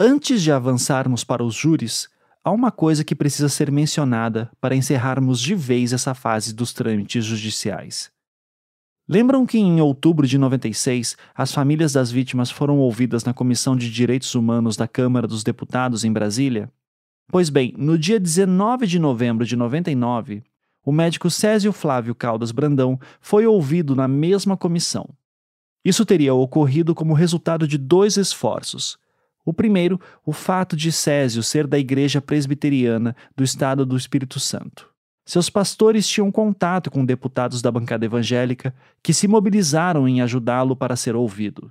Antes de avançarmos para os júris, há uma coisa que precisa ser mencionada para encerrarmos de vez essa fase dos trâmites judiciais. Lembram que em outubro de 96 as famílias das vítimas foram ouvidas na Comissão de Direitos Humanos da Câmara dos Deputados em Brasília? Pois bem, no dia 19 de novembro de 99, o médico Césio Flávio Caldas Brandão foi ouvido na mesma comissão. Isso teria ocorrido como resultado de dois esforços o primeiro, o fato de Césio ser da Igreja Presbiteriana do Estado do Espírito Santo. Seus pastores tinham contato com deputados da bancada evangélica que se mobilizaram em ajudá-lo para ser ouvido.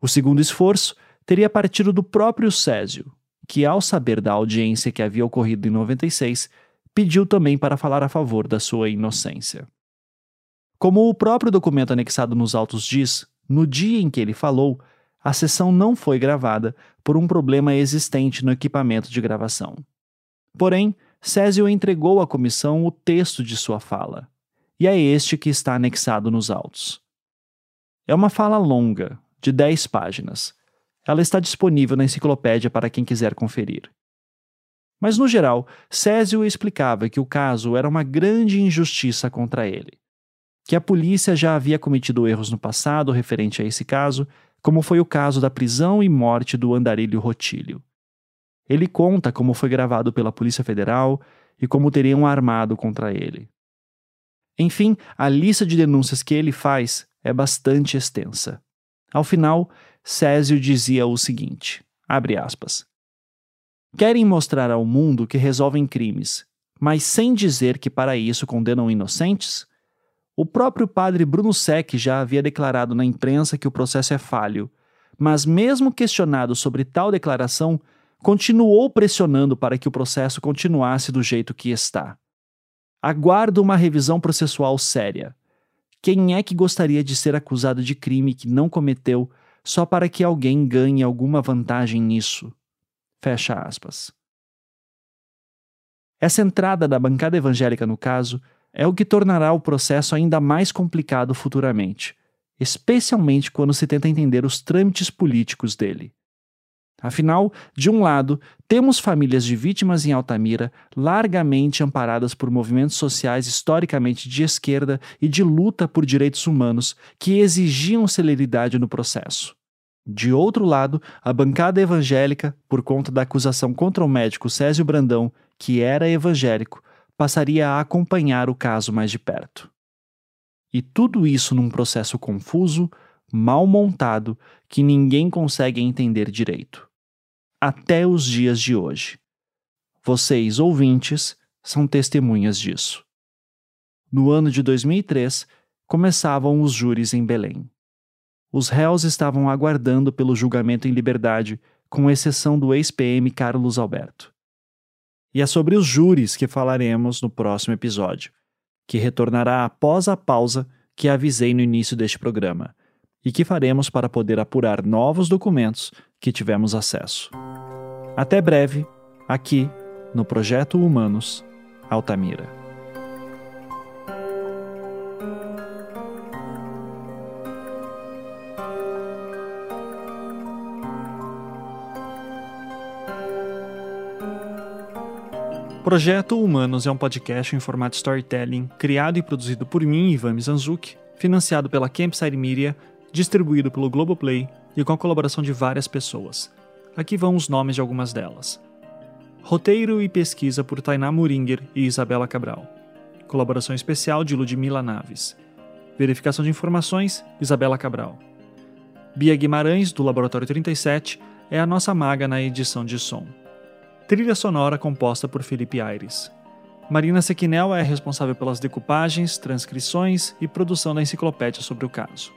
O segundo esforço teria partido do próprio Césio, que, ao saber da audiência que havia ocorrido em 96, pediu também para falar a favor da sua inocência. Como o próprio documento anexado nos autos diz, no dia em que ele falou, a sessão não foi gravada por um problema existente no equipamento de gravação. Porém, Césio entregou à comissão o texto de sua fala, e é este que está anexado nos autos. É uma fala longa, de 10 páginas. Ela está disponível na enciclopédia para quem quiser conferir. Mas, no geral, Césio explicava que o caso era uma grande injustiça contra ele, que a polícia já havia cometido erros no passado referente a esse caso, como foi o caso da prisão e morte do andarilho Rotílio. Ele conta como foi gravado pela Polícia Federal e como teriam armado contra ele. Enfim, a lista de denúncias que ele faz é bastante extensa. Ao final, Césio dizia o seguinte: abre aspas. Querem mostrar ao mundo que resolvem crimes, mas sem dizer que para isso condenam inocentes? O próprio padre Bruno Sec já havia declarado na imprensa que o processo é falho, mas mesmo questionado sobre tal declaração, continuou pressionando para que o processo continuasse do jeito que está. Aguardo uma revisão processual séria. Quem é que gostaria de ser acusado de crime que não cometeu só para que alguém ganhe alguma vantagem nisso? Fecha aspas. Essa entrada da bancada evangélica no caso é o que tornará o processo ainda mais complicado futuramente, especialmente quando se tenta entender os trâmites políticos dele. Afinal, de um lado, temos famílias de vítimas em Altamira largamente amparadas por movimentos sociais historicamente de esquerda e de luta por direitos humanos que exigiam celeridade no processo. De outro lado, a bancada evangélica, por conta da acusação contra o médico Césio Brandão, que era evangélico, passaria a acompanhar o caso mais de perto. E tudo isso num processo confuso, mal montado, que ninguém consegue entender direito até os dias de hoje. Vocês, ouvintes, são testemunhas disso. No ano de 2003, começavam os júris em Belém. Os réus estavam aguardando pelo julgamento em liberdade, com exceção do ex-PM Carlos Alberto. E é sobre os júris que falaremos no próximo episódio, que retornará após a pausa que avisei no início deste programa, e que faremos para poder apurar novos documentos que tivemos acesso. Até breve, aqui no Projeto Humanos Altamira. Projeto Humanos é um podcast em formato storytelling, criado e produzido por mim, Ivan Mizanzuki, financiado pela Campside Media, distribuído pelo Globoplay e com a colaboração de várias pessoas. Aqui vão os nomes de algumas delas. Roteiro e pesquisa por Tainá Muringer e Isabela Cabral. Colaboração especial de Ludmila Naves. Verificação de informações, Isabela Cabral. Bia Guimarães, do Laboratório 37, é a nossa maga na edição de som. Trilha sonora composta por Felipe Aires. Marina Sequinel é responsável pelas decupagens, transcrições e produção da enciclopédia sobre o caso.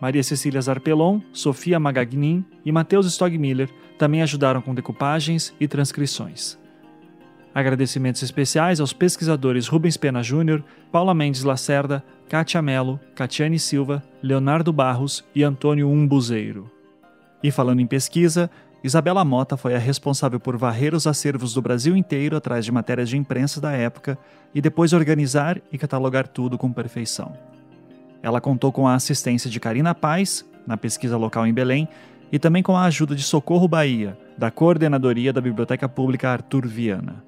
Maria Cecília Zarpelon, Sofia Magagnin e Matheus Stogmiller também ajudaram com decupagens e transcrições. Agradecimentos especiais aos pesquisadores Rubens Pena Júnior, Paula Mendes Lacerda, Kátia Mello, Catiane Silva, Leonardo Barros e Antônio Umbuzeiro. E falando em pesquisa, Isabela Mota foi a responsável por varrer os acervos do Brasil inteiro atrás de matérias de imprensa da época e depois organizar e catalogar tudo com perfeição. Ela contou com a assistência de Karina Paz, na pesquisa local em Belém, e também com a ajuda de Socorro Bahia, da Coordenadoria da Biblioteca Pública Arthur Viana.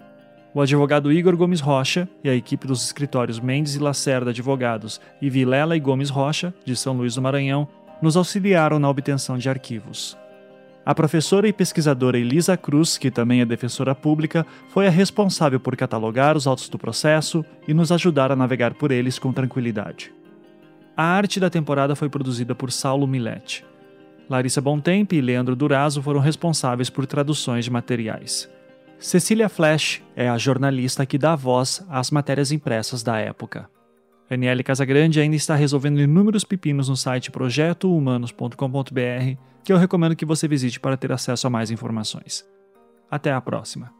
O advogado Igor Gomes Rocha e a equipe dos escritórios Mendes e Lacerda Advogados e Vilela e Gomes Rocha, de São Luís do Maranhão, nos auxiliaram na obtenção de arquivos. A professora e pesquisadora Elisa Cruz, que também é defensora pública, foi a responsável por catalogar os autos do processo e nos ajudar a navegar por eles com tranquilidade. A arte da temporada foi produzida por Saulo Milete. Larissa Bontempo e Leandro Durazo foram responsáveis por traduções de materiais. Cecília Flash é a jornalista que dá voz às matérias impressas da época. Aniele Casagrande ainda está resolvendo inúmeros pepinos no site projetohumanos.com.br, que eu recomendo que você visite para ter acesso a mais informações. Até a próxima.